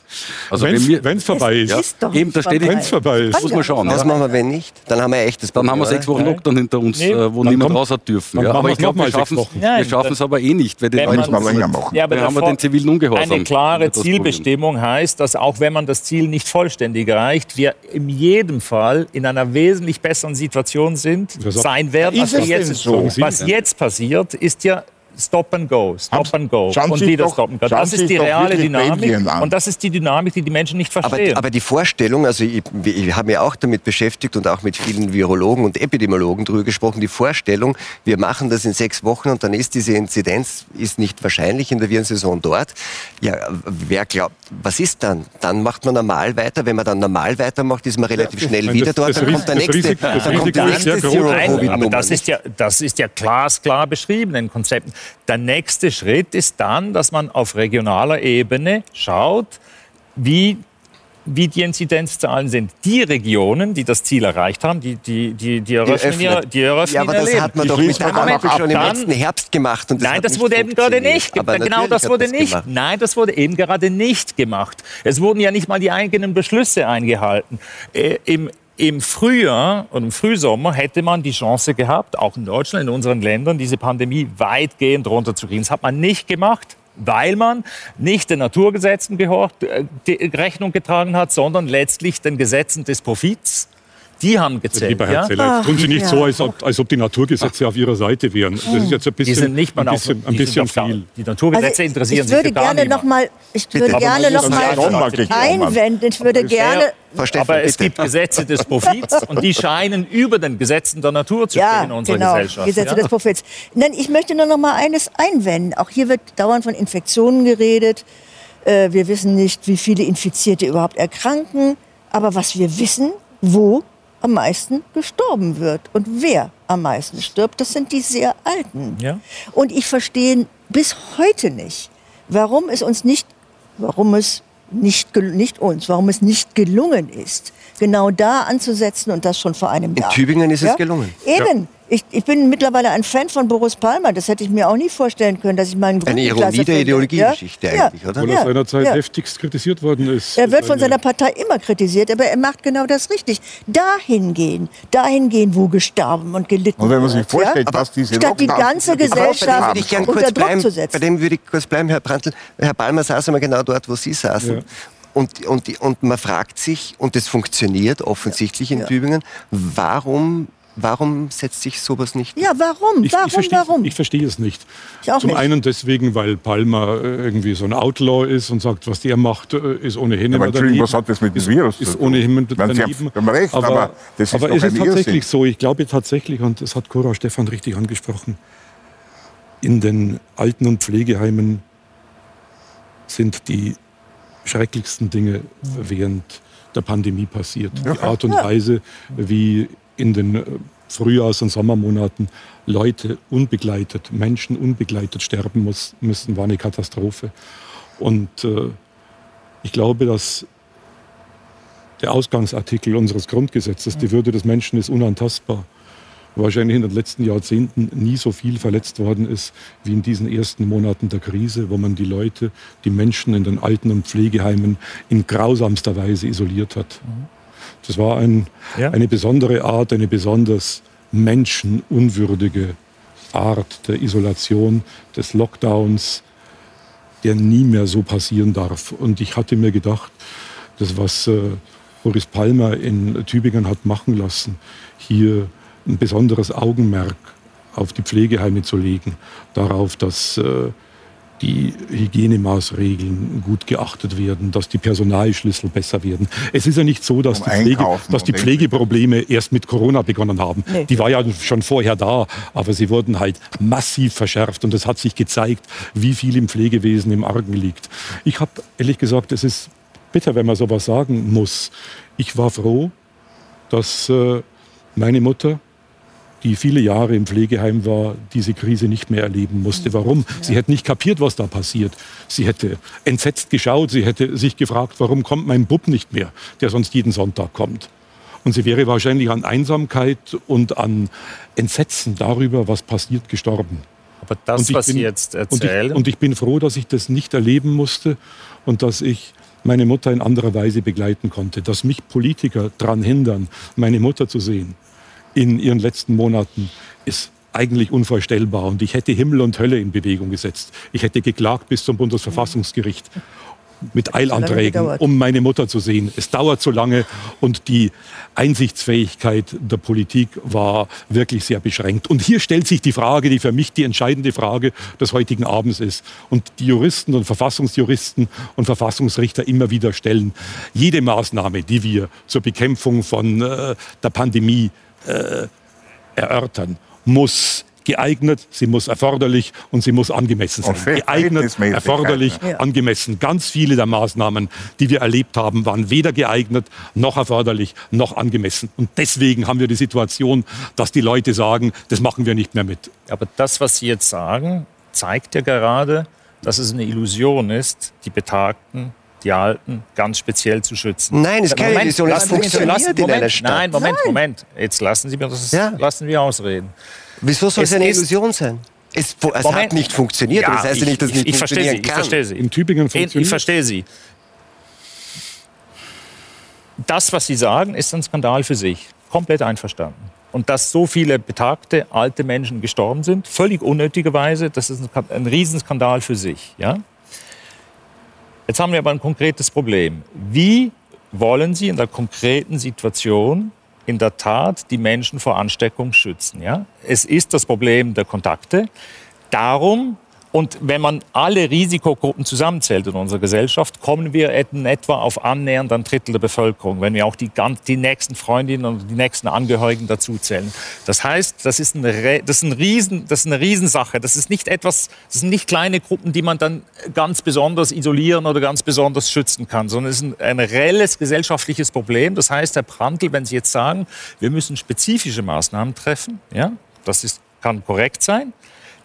Also wenn wir, Wenn es vorbei ist. ja, ist doch eben, nicht da steht vorbei. Wenn's vorbei ist. Das muss man schauen. Was machen wir, wenn nicht? Dann haben wir echt das Dann Problem. haben wir sechs? Wochen. Lockdown hinter uns, Nee. äh, wo Dann niemand kommt- raus hat dürfen. dann Ja, aber ich glaube, wir schaffen wir es aber eh nicht, weil die Wenn Leute wir machen. Ja, aber Wir haben davor- den zivilen Ungehorsam. Eine klare Problem. Zielbestimmung heißt, dass auch wenn man das Ziel nicht vollständig erreicht, wir in jedem Fall in einer wesentlich besseren Situation sind, sein werden, es jetzt so? Was jetzt passiert, ist ja Stop and go, Stop Haben- and go schauen und Sie wieder doch- Stop and go. Das ist die reale Dynamik und das ist die Dynamik, die die Menschen nicht Aber, verstehen. aber die Vorstellung, also ich, ich habe mich auch damit beschäftigt und auch mit vielen Virologen und Epidemiologen darüber gesprochen, die Vorstellung, wir machen das in sechs Wochen und dann ist diese Inzidenz ist nicht wahrscheinlich in der Virensaison dort. Ja, wer glaubt, was ist dann? Dann macht man normal weiter. Wenn man dann normal weitermacht, ist man relativ schnell meine, wieder das- dort. das Dann kommt der nächste, Risiko- das dann kommt ist nächste Zero-Covid-Nummer. aber das ist, ja, das ist ja glasklar beschrieben in Konzepten. Der nächste Schritt ist dann, dass man auf regionaler Ebene schaut, wie, wie die Inzidenzzahlen sind. Die Regionen, die das Ziel erreicht haben, die, die, die, die eröffnen, öffnen. ihr, die eröffnen ja, aber das Leben. hat man Die doch mit der auch schon im letzten Herbst gemacht. Und das Nein, das wurde eben gerade nicht. Aber genau das wurde das nicht. gemacht. Nein, das wurde eben gerade nicht gemacht. Es wurden ja nicht mal die eigenen Beschlüsse eingehalten. Äh, im, im Frühjahr und im Frühsommer hätte man die Chance gehabt, auch in Deutschland, in unseren Ländern, diese Pandemie weitgehend runterzukriegen. Das hat man nicht gemacht weil man nicht den Naturgesetzen gehorcht, äh, Rechnung getragen hat, sondern letztlich den Gesetzen des Profits. Die haben gezählt. Lieber Herr ja? Zeller, tun Sie nicht ja. so, als ob, als ob die Naturgesetze auf Ihrer Seite wären. Das ist jetzt ein bisschen, Die sind nicht mal ein bisschen, auf, ein die bisschen viel. Die Naturgesetze Also, interessieren ich würde sich gerne noch mal, ich würde Aber gerne noch mal einwenden. Ich würde gerne Stefan, Aber es bitte. gibt Gesetze des Profits und die scheinen über den Gesetzen der Natur zu stehen ja, in unserer genau, Gesellschaft. Gesetze ja? des Prophets. Nein, ich möchte nur noch mal eines einwenden. Auch hier wird dauernd von Infektionen geredet. Äh, wir wissen nicht, wie viele Infizierte überhaupt erkranken. Aber was wir wissen, wo am meisten gestorben wird und wer am meisten stirbt, das sind die sehr Alten. Ja. Und ich verstehe bis heute nicht, warum es uns nicht, warum es nicht, nicht uns, warum es nicht gelungen ist, genau da anzusetzen und das schon vor einem In Jahr. Tübingen ist es gelungen. Eben. Ich, ich bin mittlerweile ein Fan von Boris Palmer. Das hätte ich mir auch nie vorstellen können, dass ich meinen Eine Grünen Ironie Klasse der. Ideologiegeschichte ja? eigentlich, oder? Weil Ja, er seinerzeit ja. heftigst kritisiert worden ist. Er wird von Seine- seiner Partei immer kritisiert, aber er macht genau das richtig. Dahin gehen, dahin gehen, wo gestorben und gelitten Und wenn man sich wird, vorstellt, ja? was diese Statt die ganze bei Gesellschaft ich gern unter Druck bleiben. zu Bei setzen. dem würde ich kurz bleiben, Herr Brandl. Herr Palmer saß immer genau dort, wo Sie saßen. Ja. Und, und, und man fragt sich, und es funktioniert offensichtlich in Ja. Tübingen, warum, warum setzt sich sowas nicht Ja, warum? Ich, warum? ich verstehe warum? ich verstehe es nicht. Ich auch Zum nicht. einen deswegen, weil Palmer äh, irgendwie so ein Outlaw ist und sagt, was der macht, äh, ist ohnehin Aber daneben. was hat das mit dem ist, Virus zu Ist tun? ohnehin meine, Sie haben- daneben. Sie haben recht, aber das ist aber doch es ist tatsächlich Irrsinn. so. Ich glaube tatsächlich, und das hat Cora Stefan richtig angesprochen, in den Alten- und Pflegeheimen sind die schrecklichsten Dinge während der Pandemie passiert. Die Art und Weise, wie in den äh, Frühjahrs- und Sommermonaten Leute unbegleitet, Menschen unbegleitet sterben muss, müssen, war eine Katastrophe. Und äh, ich glaube, dass der Ausgangsartikel unseres Grundgesetzes, die Würde des Menschen ist unantastbar, wahrscheinlich in den letzten Jahrzehnten nie so viel verletzt worden ist wie in diesen ersten Monaten der Krise, wo man die Leute, die Menschen in den Alten- und Pflegeheimen in grausamster Weise isoliert hat. Das war ein, Ja. eine besondere Art, eine besonders menschenunwürdige Art der Isolation, des Lockdowns, der nie mehr so passieren darf. Und ich hatte mir gedacht, das, was äh, Boris Palmer in Tübingen hat machen lassen, hier ein besonderes Augenmerk auf die Pflegeheime zu legen, darauf, dass äh, die Hygienemaßregeln gut geachtet werden, dass die Personalschlüssel besser werden. Es ist ja nicht so, dass Um die, Pflege, dass die Pflegeprobleme erst mit Corona begonnen haben. Nee. Die war ja schon vorher da, aber sie wurden halt massiv verschärft und es hat sich gezeigt, wie viel im Pflegewesen im Argen liegt. Ich habe ehrlich gesagt, es ist bitter, wenn man sowas sagen muss. Ich war froh, dass äh, meine Mutter die viele Jahre im Pflegeheim war, diese Krise nicht mehr erleben musste. Warum? Sie hätte nicht kapiert, was da passiert. Sie hätte entsetzt geschaut, sie hätte sich gefragt, warum kommt mein Bub nicht mehr, der sonst jeden Sonntag kommt. Und sie wäre wahrscheinlich an Einsamkeit und an Entsetzen darüber, was passiert, gestorben. Aber das, Und was bin- Sie jetzt Und erzählen, ich, und ich bin froh, dass ich das nicht erleben musste und dass ich meine Mutter in anderer Weise begleiten konnte. Dass mich Politiker daran hindern, meine Mutter zu sehen in ihren letzten Monaten, ist eigentlich unvorstellbar. Und ich hätte Himmel und Hölle in Bewegung gesetzt. Ich hätte geklagt bis zum Bundesverfassungsgericht mit Eilanträgen, um meine Mutter zu sehen. Es dauert so lange und die Einsichtsfähigkeit der Politik war wirklich sehr beschränkt. Und hier stellt sich die Frage, die für mich die entscheidende Frage des heutigen Abends ist und die Juristen und Verfassungsjuristen und Verfassungsrichter immer wieder stellen. Jede Maßnahme, die wir zur Bekämpfung von äh, der Pandemie äh, erörtern, muss geeignet, sie muss erforderlich und sie muss angemessen sein. Geeignet, erforderlich, ja. angemessen. Ganz viele der Maßnahmen, die wir erlebt haben, waren weder geeignet, noch erforderlich, noch angemessen. Und deswegen haben wir die Situation, dass die Leute sagen, das machen wir nicht mehr mit. aber das, was Sie jetzt sagen, zeigt ja gerade, dass es eine Illusion ist, die Betagten, die Alten ganz speziell zu schützen. Nein, es ist keine Illusion, es lassen Sie mich- funktioniert lassen- in einer Stadt. Nein, Moment, Moment. Jetzt lassen Sie mir das Ja. lassen wir ausreden. Wieso soll es, eine Illusion sein? Es, es hat nicht funktioniert, aber das heißt ja nicht, dass es ich, nicht ich verstehe Sie, funktionieren ich kann. verstehe Sie. In Tübingen Ich, ich funktioniert verstehe Sie. das, was Sie sagen, ist ein Skandal für sich. Komplett einverstanden. Und dass so viele betagte alte Menschen gestorben sind, völlig unnötigerweise, das ist ein, ein Riesenskandal für sich. Ja? Jetzt haben wir aber ein konkretes Problem. Wie wollen Sie in der konkreten Situation in der Tat die Menschen vor Ansteckung schützen? Ja? Es ist das Problem der Kontakte. Darum und wenn man alle Risikogruppen zusammenzählt in unserer Gesellschaft, kommen wir in etwa auf annähernd ein Drittel der Bevölkerung, wenn wir auch die, die nächsten Freundinnen und die nächsten Angehörigen dazuzählen. Das heißt, das ist, eine, das, ist ein Riesen, das ist eine Riesensache. Das ist nicht etwas, das sind nicht kleine Gruppen, die man dann ganz besonders isolieren oder ganz besonders schützen kann, sondern es ist ein, ein reelles gesellschaftliches Problem. Das heißt, Herr Brandl, wenn Sie jetzt sagen, wir müssen spezifische Maßnahmen treffen, ja, das ist, kann korrekt sein.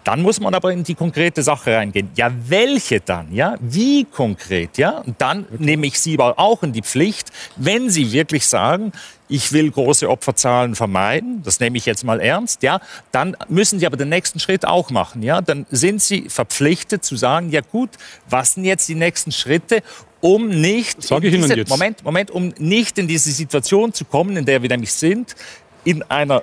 Dann muss man aber in die konkrete Sache reingehen. Ja, welche dann? Ja, wie konkret? Ja, und dann nehme ich Sie aber auch in die Pflicht, wenn Sie wirklich sagen, ich will große Opferzahlen vermeiden, das nehme ich jetzt mal ernst, ja, dann müssen Sie aber den nächsten Schritt auch machen, ja, dann sind Sie verpflichtet zu sagen, ja gut, was sind jetzt die nächsten Schritte, um nicht, diese. Moment, Moment, um nicht in diese Situation zu kommen, in der wir nämlich sind, in einer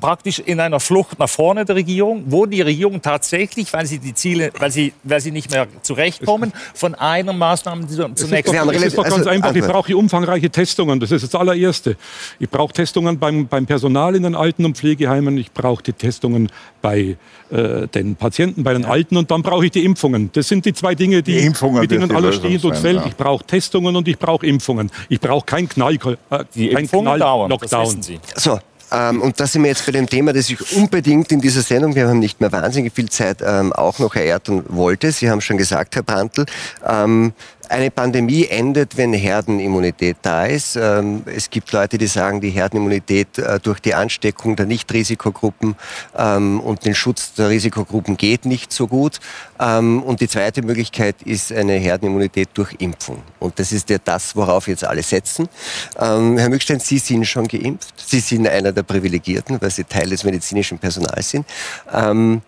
praktisch in einer Flucht nach vorne der Regierung, wo die Regierung tatsächlich, weil sie die Ziele, weil sie, weil sie nicht mehr zurechtkommen, von einer Maßnahme zur ist nächsten. doch, es ist doch ganz also, einfach. Ich Antwort. brauche umfangreiche Testungen. Das ist das allererste. Ich brauche Testungen beim, beim Personal in den Alten- und Pflegeheimen. Ich brauche die Testungen bei äh, den Patienten, bei den Alten. Und dann brauche ich die Impfungen. Das sind die zwei Dinge, die Die Impfungen, mit das denen alles steht und fällt. ja. Ich brauche Testungen und ich brauche Impfungen. Ich brauche kein Knall, äh, Die kein Impfungen dauern, das Knall-Lockdown. wissen Sie. So, ähm, und da sind wir jetzt bei dem Thema, das ich unbedingt in dieser Sendung, wir haben nicht mehr wahnsinnig viel Zeit, ähm, auch noch erörtern wollte. Sie haben schon gesagt, Herr Brandl, ähm, eine Pandemie endet, wenn Herdenimmunität da ist. Ähm, es gibt Leute, die sagen, die Herdenimmunität äh, durch die Ansteckung der Nicht-Risikogruppen ähm, und den Schutz der Risikogruppen geht nicht so gut. Ähm, und die zweite Möglichkeit ist eine Herdenimmunität durch Impfung. Und das ist ja das, worauf jetzt alle setzen. Herr Mückstein, Sie sind schon geimpft. Sie sind einer der Privilegierten, weil Sie Teil des medizinischen Personals sind. Und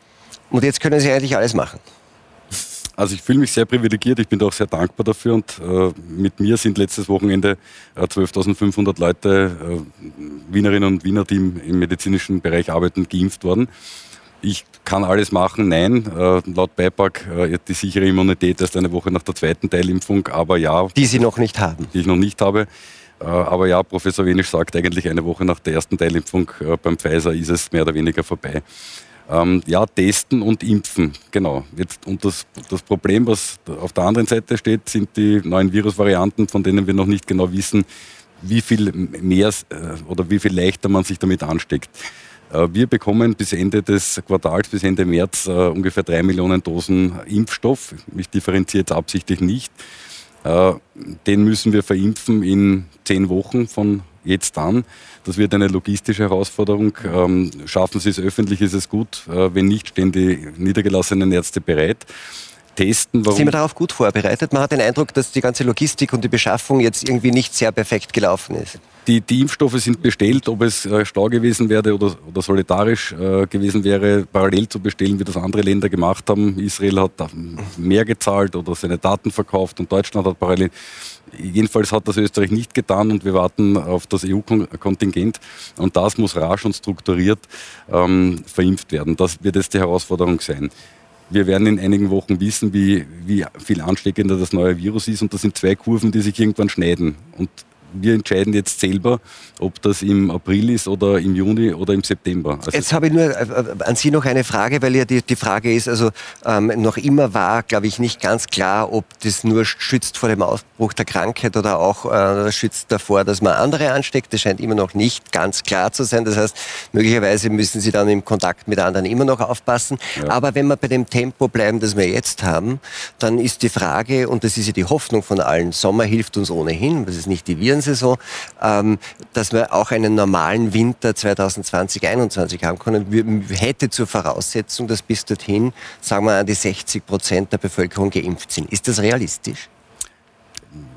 jetzt können Sie eigentlich alles machen. Also ich fühle mich sehr privilegiert, ich bin da auch sehr dankbar dafür und äh, mit mir sind letztes Wochenende äh, 12.500 Leute, äh, Wienerinnen und Wiener, die im, im medizinischen Bereich arbeiten, geimpft worden. Ich kann alles machen, nein, äh, laut Beipack äh, die sichere Immunität erst eine Woche nach der zweiten Teilimpfung, aber ja, Die Sie noch nicht haben. die ich noch nicht habe. Äh, Aber ja, Professor Wenisch sagt eigentlich eine Woche nach der ersten Teilimpfung beim Pfizer ist es mehr oder weniger vorbei. Ähm, ja, testen und impfen, genau. Jetzt, und das, das Problem, was auf der anderen Seite steht, sind die neuen Virusvarianten, von denen wir noch nicht genau wissen, wie viel mehr äh, oder wie viel leichter man sich damit ansteckt. Äh, Wir bekommen bis Ende des Quartals, bis Ende März, äh, ungefähr drei Millionen Dosen Impfstoff. Ich differenziere jetzt absichtlich nicht. Den müssen wir verimpfen in zehn Wochen von jetzt an. Das wird eine logistische Herausforderung. Ähm, Schaffen Sie es öffentlich, ist es gut. Äh, Wenn nicht, stehen die niedergelassenen Ärzte bereit. Testen, warum Sind wir darauf gut vorbereitet? Man hat den Eindruck, dass die ganze Logistik und die Beschaffung jetzt irgendwie nicht sehr perfekt gelaufen ist. Die, die Impfstoffe sind bestellt, ob es äh, schlau gewesen wäre oder, oder solidarisch äh, gewesen wäre, parallel zu bestellen, wie das andere Länder gemacht haben. Israel hat mehr gezahlt oder seine Daten verkauft und Deutschland hat parallel. Jedenfalls hat das Österreich nicht getan und wir warten auf das EU-Kontingent und das muss rasch und strukturiert ähm, verimpft werden. Das wird jetzt die Herausforderung sein. Wir werden in einigen Wochen wissen, wie, wie viel ansteckender das neue Virus ist und das sind zwei Kurven, die sich irgendwann schneiden. Und wir entscheiden jetzt selber, ob das im April ist oder im Juni oder im September. Also Jetzt habe ich nur äh, an Sie noch eine Frage, weil ja die, die Frage ist, also ähm, noch immer war, glaube ich, nicht ganz klar, ob das nur schützt vor dem Ausbruch der Krankheit oder auch äh, schützt davor, dass man andere ansteckt. Das scheint immer noch nicht ganz klar zu sein. Das heißt, möglicherweise müssen Sie dann im Kontakt mit anderen immer noch aufpassen. Aber wenn wir bei dem Tempo bleiben, das wir jetzt haben, dann ist die Frage, und das ist ja die Hoffnung von allen, Sommer hilft uns ohnehin, das ist nicht die Virensaison, ähm, dass wir auch einen normalen Winter 2020, 2021 haben können, wir- hätte zur Voraussetzung, dass bis dorthin, sagen wir, an die 60 Prozent der Bevölkerung geimpft sind. Ist das realistisch?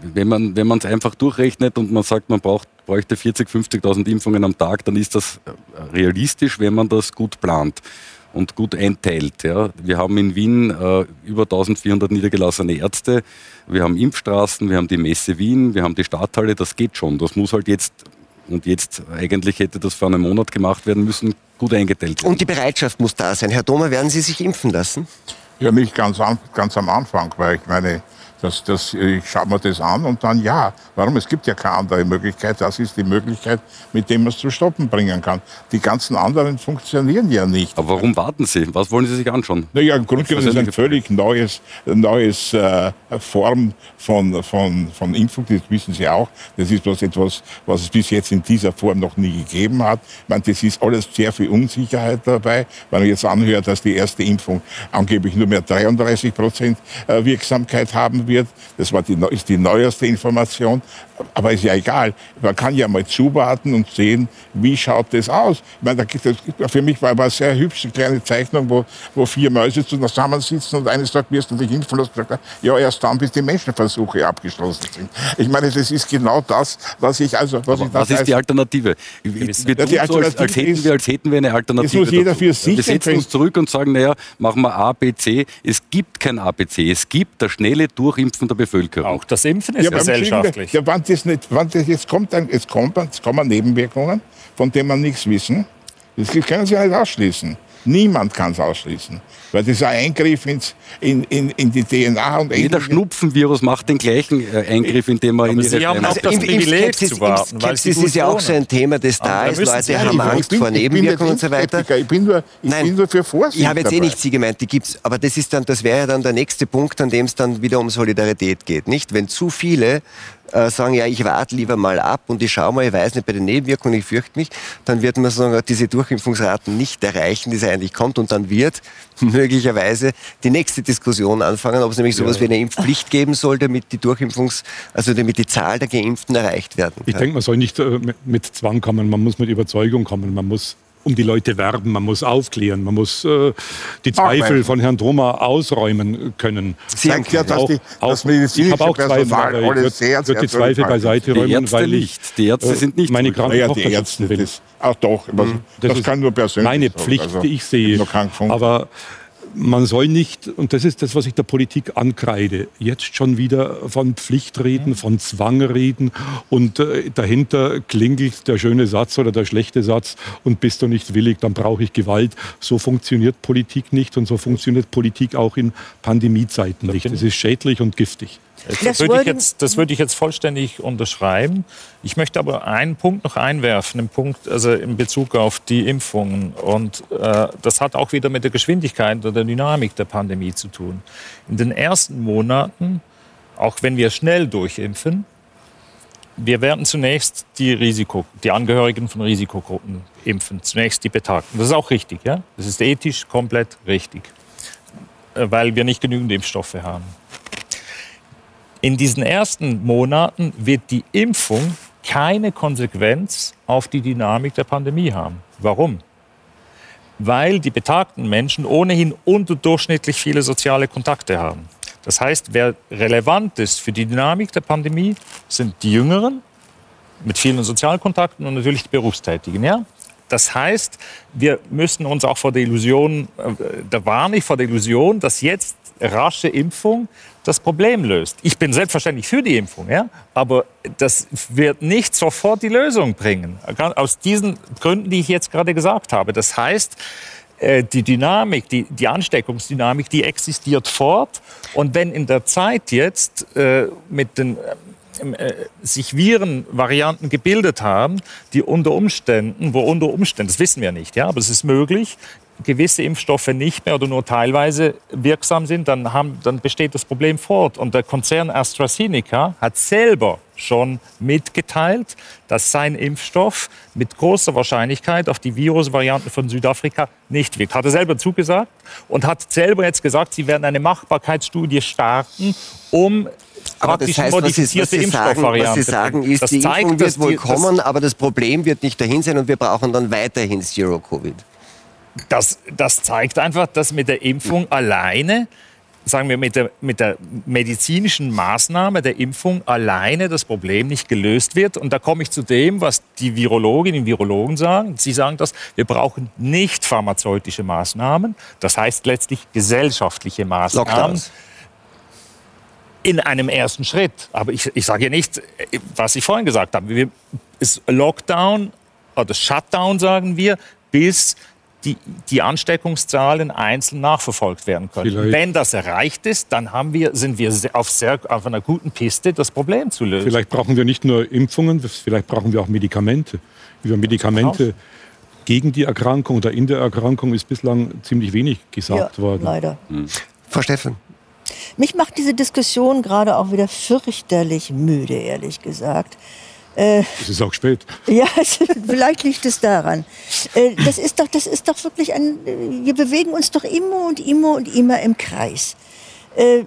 wenn man wenn es einfach durchrechnet und man sagt, man braucht, bräuchte 40.000, 50.000 Impfungen am Tag, dann ist das äh, realistisch, wenn man das gut plant. Und gut einteilt. Ja. Wir haben in Wien äh, über 1400 niedergelassene Ärzte, wir haben Impfstraßen, wir haben die Messe Wien, wir haben die Stadthalle, das geht schon. Das muss halt jetzt, und jetzt eigentlich hätte das vor einem Monat gemacht werden müssen, gut eingeteilt werden. Und die Bereitschaft muss da sein. Herr Domer, werden Sie sich impfen lassen? Ja, nicht ganz, an, ganz am Anfang, weil ich meine, das, das, ich schaue mir das an und dann ja. Warum? Es gibt ja keine andere Möglichkeit. Das ist die Möglichkeit, mit dem man es zu stoppen bringen kann. Die ganzen anderen funktionieren ja nicht. Aber warum warten Sie? Was wollen Sie sich anschauen? Naja, im Grunde genommen ist es ein völlig neues, neues äh, Form von, von, von Impfung. Das wissen Sie auch. Das ist was etwas, was es bis jetzt in dieser Form noch nie gegeben hat. Ich meine, das ist alles sehr viel Unsicherheit dabei. Wenn man jetzt anhört, dass die erste Impfung angeblich nur mehr 33 Prozent äh, Wirksamkeit haben wird. Das war die, ist die neueste Information. Aber ist ja egal. Man kann ja mal zuwarten und sehen, wie schaut das aus. Ich meine, da gibt es, für mich war eine sehr hübsche kleine Zeichnung, wo, wo vier Mäuse zusammensitzen und eines sagt, wirst du dich impfen lassen? Sagt, ja, erst dann, bis die Menschenversuche abgeschlossen sind. Ich meine, das ist genau das, was ich also... Was, ich was ist die Alternative? Wir tun ja, so, als, als, hätten wir, als hätten wir eine Alternative. Das muss jeder für sich Wir setzen uns zurück und sagen, naja, machen wir A, B, C. Es gibt kein A, B, C. Es gibt das schnelle Durchimpfen der Bevölkerung. Auch das Impfen ist ja, gesellschaftlich. Ja, wann das nicht, wann das, jetzt, kommt dann, jetzt, kommt, jetzt kommen Nebenwirkungen, von denen man nichts wissen. Das können Sie nicht ausschließen. Niemand kann es ausschließen. Weil das ist ein Eingriff ins, in, in, in die DNA. Und Jeder Schnupfenvirus macht den gleichen äh, Eingriff, indem er in die Sie haben auch das Privileg zu warten. Weil das ist ja auch so ein Thema, das da ist. Leute haben Angst vor Nebenwirkungen und so weiter. Ich bin nur, ich Nein, bin nur für Vorsicht Ich habe jetzt eh nicht Sie gemeint, die gibt's. Aber das ist dann, das wäre ja dann der nächste Punkt, an dem es dann wieder um Solidarität geht, nicht? Wenn zu viele äh, sagen, ja, ich warte lieber mal ab und ich schaue mal, ich weiß nicht bei den Nebenwirkungen, ich fürchte mich, dann wird man sagen, diese Durchimpfungsraten nicht erreichen, die es eigentlich kommt und dann wird möglicherweise die nächste Diskussion anfangen, ob es nämlich sowas ja. wie eine Impfpflicht geben soll, damit die Durchimpfungs-, also damit die Zahl der Geimpften erreicht werden kann. Ich denke, man soll nicht äh, mit Zwang kommen, man muss mit Überzeugung kommen, man muss um die Leute werben, man muss aufklären, man muss äh, die Zweifel von Herrn Thoma ausräumen können. Sie haben ja, dass die, auch, das ich habe auch Zweifel, aber ich würde sehr, sehr die Zweifel beiseite räumen, die Ärzte weil ich, nicht. Die Ärzte sind nicht meine kranke ja, Tochter die Ärzte, will. Das, ach doch, das, das, das kann nur persönlich Meine Pflicht, also, die ich sehe. Aber man soll nicht, und das ist das, was ich der Politik ankreide, jetzt schon wieder von Pflicht reden, von Zwang reden und äh, dahinter klingelt der schöne Satz oder der schlechte Satz und bist du nicht willig, dann brauche ich Gewalt. So funktioniert Politik nicht und so funktioniert Politik auch in Pandemiezeiten nicht. Es ist schädlich und giftig. Das würde, ich jetzt, das würde ich jetzt vollständig unterschreiben. Ich möchte aber einen Punkt noch einwerfen, einen Punkt also in Bezug auf die Impfungen. Und äh, das hat auch wieder mit der Geschwindigkeit oder der Dynamik der Pandemie zu tun. In den ersten Monaten, auch wenn wir schnell durchimpfen, wir werden zunächst die, Risiko, die Angehörigen von Risikogruppen impfen, zunächst die Betagten. Das ist auch richtig, ja? Das ist ethisch komplett richtig, äh, weil wir nicht genügend Impfstoffe haben. In diesen ersten Monaten wird die Impfung keine Konsequenz auf die Dynamik der Pandemie haben. Warum? Weil die betagten Menschen ohnehin unterdurchschnittlich viele soziale Kontakte haben. Das heißt, wer relevant ist für die Dynamik der Pandemie, sind die Jüngeren mit vielen Sozialkontakten und natürlich die Berufstätigen. Ja? Das heißt, wir müssen uns auch vor der Illusion, äh, da warne ich vor der Illusion, dass jetzt rasche Impfung das Problem löst. Ich bin selbstverständlich für die Impfung, ja? aber das wird nicht sofort die Lösung bringen. Aus diesen Gründen, die ich jetzt gerade gesagt habe. Das heißt, äh, die Dynamik, die, die Ansteckungsdynamik, die existiert fort. Und wenn in der Zeit jetzt äh, mit den äh, sich Virenvarianten gebildet haben, die unter Umständen, wo unter Umständen, das wissen wir nicht, ja, aber es ist möglich, gewisse Impfstoffe nicht mehr oder nur teilweise wirksam sind, dann, haben, dann besteht das Problem fort. Und der Konzern AstraZeneca hat selber schon mitgeteilt, dass sein Impfstoff mit großer Wahrscheinlichkeit auf die Virusvarianten von Südafrika nicht wirkt. Hat er selber zugesagt und hat selber jetzt gesagt, sie werden eine Machbarkeitsstudie starten, um aber das heißt, was Sie, was Sie, sagen, was Sie sagen ist, das die Impfung wird wohl kommen, aber das Problem wird nicht dahin sein und wir brauchen dann weiterhin Zero-Covid das, das zeigt einfach, dass mit der Impfung alleine sagen wir, mit der, mit der medizinischen Maßnahme der Impfung alleine das Problem nicht gelöst wird. Und da komme ich zu dem, was die Virologinnen und Virologen sagen. Sie sagen das, wir brauchen nicht pharmazeutische Maßnahmen. Das heißt letztlich gesellschaftliche Maßnahmen. Lockdowns. In einem ersten Schritt. Aber ich, ich sage ja nicht, was ich vorhin gesagt habe. Wir, ist Lockdown oder Shutdown, sagen wir, bis die, die Ansteckungszahlen einzeln nachverfolgt werden können. Vielleicht- Wenn das erreicht ist, dann haben wir, sind wir auf, sehr, auf einer guten Piste, das Problem zu lösen. Vielleicht brauchen wir nicht nur Impfungen, vielleicht brauchen wir auch Medikamente. Über Medikamente gegen die Erkrankung oder in der Erkrankung ist bislang ziemlich wenig gesagt Ja, worden. leider. Frau Steffen, Mich macht diese Diskussion gerade auch wieder fürchterlich müde, ehrlich gesagt. Es ist auch spät. Ja, es, vielleicht liegt es daran. Äh, Das ist doch, das ist doch wirklich ein. äh, Wir bewegen uns doch immer und immer und immer im Kreis. Äh,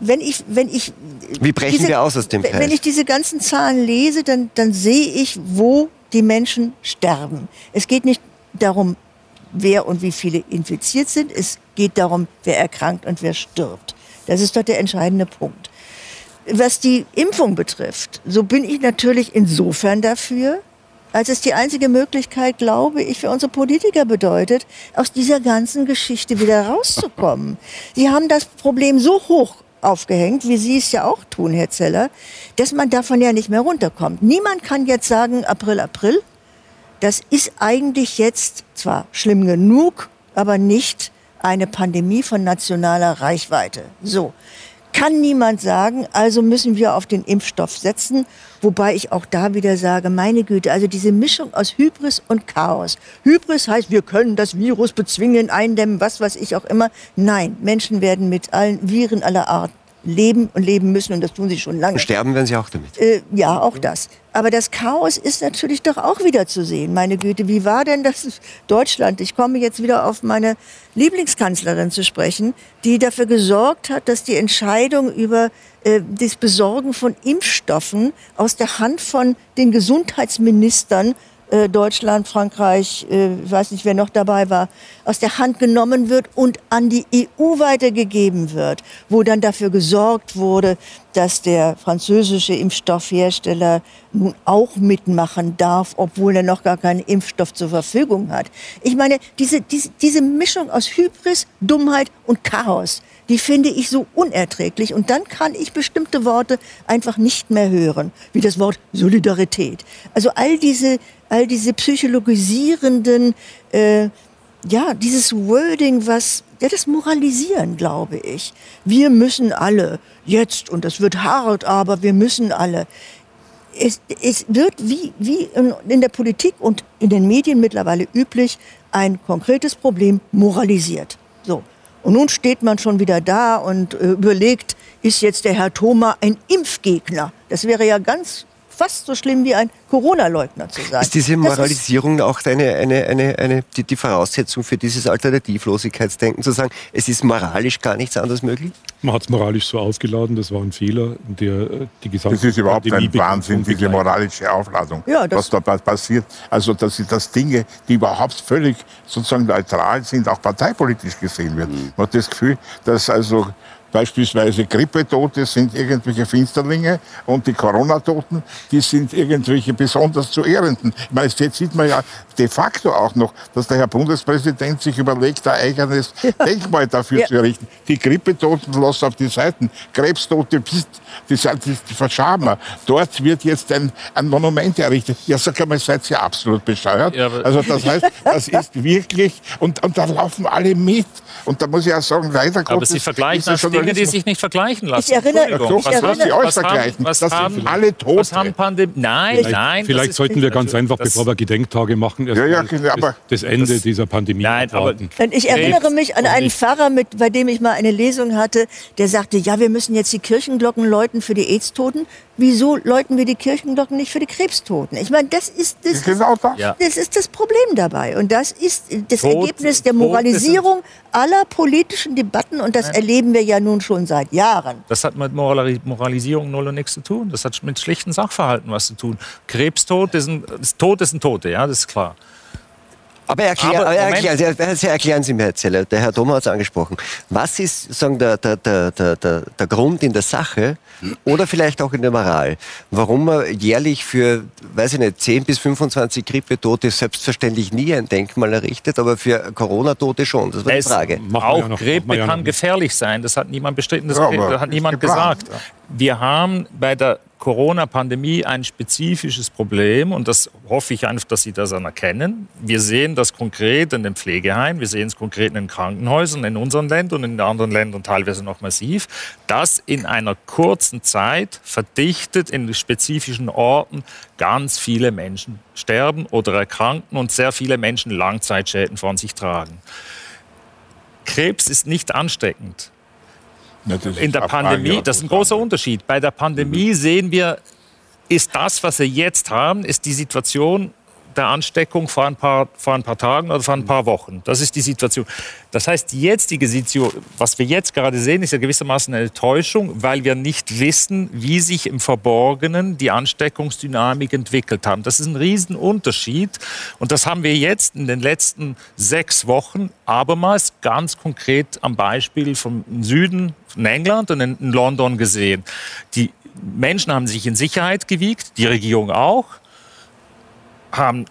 Wenn ich, wenn ich, Wie brechen wir aus aus dem Kreis? Wenn ich diese ganzen Zahlen lese, dann, dann sehe ich, wo die Menschen sterben. Es geht nicht darum, wer und wie viele infiziert sind. Es geht darum, wer erkrankt und wer stirbt. Das ist doch der entscheidende Punkt. Was die Impfung betrifft, so bin ich natürlich insofern dafür, als es die einzige Möglichkeit, glaube ich, für unsere Politiker bedeutet, aus dieser ganzen Geschichte wieder rauszukommen. Sie haben das Problem so hoch aufgehängt, wie Sie es ja auch tun, Herr Zeller, dass man davon ja nicht mehr runterkommt. Niemand kann jetzt sagen, April, April. Das ist eigentlich jetzt zwar schlimm genug, aber nicht eine Pandemie von nationaler Reichweite. So. Kann niemand sagen, also müssen wir auf den Impfstoff setzen. Wobei ich auch da wieder sage, meine Güte, also diese Mischung aus Hybris und Chaos. Hybris heißt, wir können das Virus bezwingen, eindämmen, was weiß ich auch immer. Nein, Menschen werden mit allen Viren aller Art leben und leben müssen und das tun sie schon lange. sterben werden Sie auch damit. Äh, ja, auch das. Aber das Chaos ist natürlich doch auch wieder zu sehen. Meine Güte, wie war denn das Deutschland? Ich komme jetzt wieder auf meine Lieblingskanzlerin zu sprechen, die dafür gesorgt hat, dass die Entscheidung über äh, das Besorgen von Impfstoffen aus der Hand von den Gesundheitsministern äh, Deutschland, Frankreich, äh, ich weiß nicht, wer noch dabei war, aus der Hand genommen wird und an die EU weitergegeben wird, wo dann dafür gesorgt wurde, dass der französische Impfstoffhersteller nun auch mitmachen darf, obwohl er noch gar keinen Impfstoff zur Verfügung hat. Ich meine, diese, diese, diese Mischung aus Hybris, Dummheit und Chaos, die finde ich so unerträglich. Und dann kann ich bestimmte Worte einfach nicht mehr hören, wie das Wort Solidarität. Also all diese, all diese psychologisierenden, äh, ja, dieses Wording, was, ja, das Moralisieren, glaube ich. Wir müssen alle jetzt, und das wird hart, aber wir müssen alle. Es, es wird wie, wie in, der Politik und in den Medien mittlerweile üblich ein konkretes Problem moralisiert. So. Und nun steht man schon wieder da und äh, überlegt, ist jetzt der Herr Thoma ein Impfgegner? Das wäre ja ganz fast so schlimm wie ein Corona-Leugner zu sein. Ist diese Moralisierung auch eine, eine, eine, eine, die, die Voraussetzung für dieses Alternativlosigkeitsdenken, zu sagen, es ist moralisch gar nichts anderes möglich? Man hat es moralisch so aufgeladen, das war ein Fehler, der äh, die gesamte Das ist überhaupt Pandemie ein Wahnsinn, diese moralische Aufladung, Ja, was da pa- passiert. Also, dass, dass Dinge, die überhaupt völlig sozusagen neutral sind, auch parteipolitisch gesehen werden. Man hat das Gefühl, dass also beispielsweise Grippetote sind irgendwelche Finsterlinge und die Corona-Toten, die sind irgendwelche besonders zu Ehrenden. Ich meine, jetzt sieht man ja de facto auch noch, dass der Herr Bundespräsident sich überlegt, ein eigenes Denkmal dafür Ja. zu errichten. Die Grippetoten los auf die Seiten, Krebstote, pst, die, sind- die, die verschaben wir. Dort wird jetzt ein, ein Monument errichtet. Ja, sag einmal, seid ihr absolut bescheuert? Ja, also das heißt, das ist wirklich, und, und da laufen alle mit. Und da muss ich auch sagen, leider Aber Gottes Sie ist vergleichen Dinge, die sich nicht vergleichen lassen. Ich erinnere- Entschuldigung, ich was erinnere- Sie was haben- vergleichen. Was Das sind haben, alle Tote. Was haben Pandemie? Nein, Vielleicht, nein. vielleicht sollten wir ganz einfach, das- bevor wir Gedenktage machen, erst Ja, ja, genau, aber das, das Ende das- dieser Pandemie Nein, aber- abwarten. Und ich erinnere mich an einen Pfarrer, mit, bei dem ich mal eine Lesung hatte, der sagte, ja, wir müssen jetzt die Kirchenglocken läuten für die AIDS-Toten. Wieso läuten wir die Kirchenglocken nicht für die Krebstoten? Ich meine, das ist das, das. Ja. das ist das Problem dabei. Und das ist das Tod- Ergebnis der Moralisierung aller politischen Debatten. Und das erleben wir ja nun schon seit Jahren. Das hat mit Morali- Moralisierung null und nichts zu tun. Das hat mit schlichten Sachverhalten was zu tun. Krebstod ist ein, Tod ist ein Tote, ja, das ist klar. Aber, erklär, Aber aber erklären, Sie, Sie, erklären Sie mir, Herr Zeller, der Herr Thoma hat es angesprochen. Was ist sagen, der, der, der, der, der, Grund in der Sache oder vielleicht auch in der Moral, warum man jährlich für, weiß ich nicht, 10 bis 25 Grippetote selbstverständlich nie ein Denkmal errichtet, aber für Corona-Tote schon? Das war die Es- Frage. Auch ja noch, Grippe kann gefährlich sein. Das hat niemand bestritten, das Ja, hat niemand geplant, gesagt. Wir haben bei der Corona-Pandemie ein spezifisches Problem und das hoffe ich einfach, dass Sie das anerkennen. Wir sehen das konkret in den Pflegeheimen, wir sehen es konkret in den Krankenhäusern in unseren Ländern und in anderen Ländern teilweise noch massiv, dass in einer kurzen Zeit verdichtet in spezifischen Orten ganz viele Menschen sterben oder erkranken und sehr viele Menschen Langzeitschäden von sich tragen. Krebs ist nicht ansteckend. In der Pandemie, das ist ein großer Unterschied. Bei der Pandemie Mhm. sehen wir, ist das, was wir jetzt haben, ist die Situation der Ansteckung vor ein paar, vor ein paar Tagen oder vor ein paar Wochen. Das ist die Situation. Das heißt, die jetzige Situation, was wir jetzt gerade sehen, ist ja gewissermaßen eine Täuschung, weil wir nicht wissen, wie sich im Verborgenen die Ansteckungsdynamik entwickelt haben. Das ist ein Riesenunterschied. Und das haben wir jetzt in den letzten sechs Wochen abermals ganz konkret am Beispiel vom Süden von England und in in London gesehen. Die Menschen haben sich in Sicherheit gewiegt, die Regierung auch, haben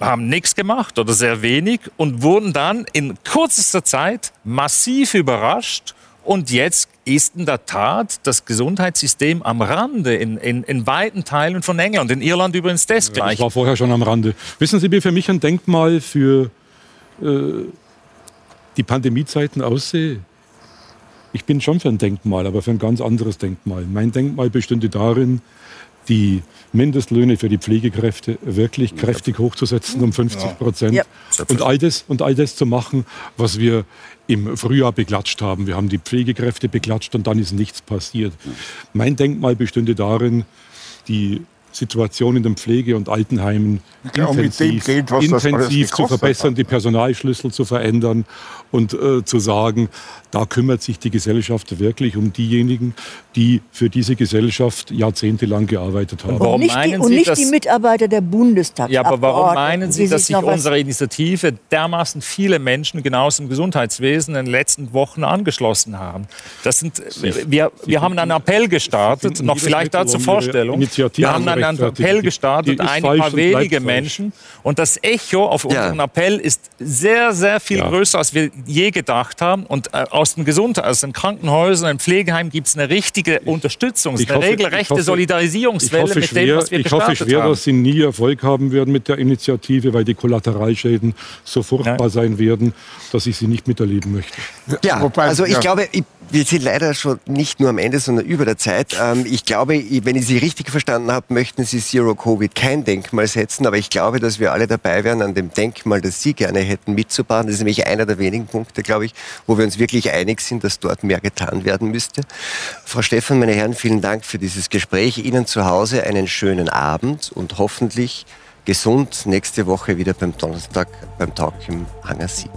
haben nichts gemacht oder sehr wenig und wurden dann in kürzester Zeit massiv überrascht. Und jetzt ist in der Tat das Gesundheitssystem am Rande in, in, in weiten Teilen von England, in Irland übrigens das Ich gleiche. war vorher schon am Rande. Wissen Sie, wie für mich ein Denkmal für äh, die Pandemiezeiten aussehe? Ich bin schon für ein Denkmal, aber für ein ganz anderes Denkmal. Mein Denkmal bestünde darin, die Mindestlöhne für die Pflegekräfte wirklich kräftig hochzusetzen um 50 Prozent Ja. und, all das, und all das zu machen, was wir im Frühjahr beklatscht haben. Wir haben die Pflegekräfte beklatscht und dann ist nichts passiert. Mein Denkmal bestünde darin, die Situation in den Pflege- und Altenheimen Ja, intensiv, Geld, intensiv zu verbessern, hat. die Personalschlüssel zu verändern und äh, zu sagen, da kümmert sich die Gesellschaft wirklich um diejenigen, die für diese Gesellschaft jahrzehntelang gearbeitet haben. Warum und nicht, die, meinen und Sie, nicht dass- die Mitarbeiter der Bundestag. Ja, aber warum meinen Sie, dass sich noch was- unsere Initiative dermaßen viele Menschen genau aus dem Gesundheitswesen in den letzten Wochen angeschlossen haben? Das sind, wir, wir haben einen Appell gestartet, noch vielleicht dazu Vorstellung. Initiative Wir haben einen. Appell gestartet, ein paar wenige falsch. Menschen. Und das Echo auf unseren Appell ist sehr, sehr viel Ja. größer, als wir je gedacht haben. Und äh, aus den Gesundheit, aus den Krankenhäusern, im Pflegeheim gibt es eine richtige Unterstützung, Ich eine hoffe- regelrechte hoffe- Solidarisierungswelle Ich hoffe mit schwer, dem, was wir ich hoffe schwer haben. dass Sie nie Erfolg haben werden mit der Initiative, weil die Kollateralschäden so furchtbar Nein. sein werden, dass ich sie nicht miterleben möchte. Ja, Wobei- also ich ja. glaube, ich, wir sind leider schon nicht nur am Ende, sondern über der Zeit. Ähm, ich glaube, wenn ich Sie richtig verstanden habe, möchten Sie Zero Covid kein Denkmal setzen, aber ich glaube, dass wir alle dabei wären, an dem Denkmal, das Sie gerne hätten, mitzubauen. Das ist nämlich einer der wenigen Punkte, glaube ich, wo wir uns wirklich einig sind, dass dort mehr getan werden müsste. Frau Stephan, meine Herren, vielen Dank für dieses Gespräch. Ihnen zu Hause einen schönen Abend und hoffentlich gesund nächste Woche wieder beim Donnerstag beim Talk im Hangar 7.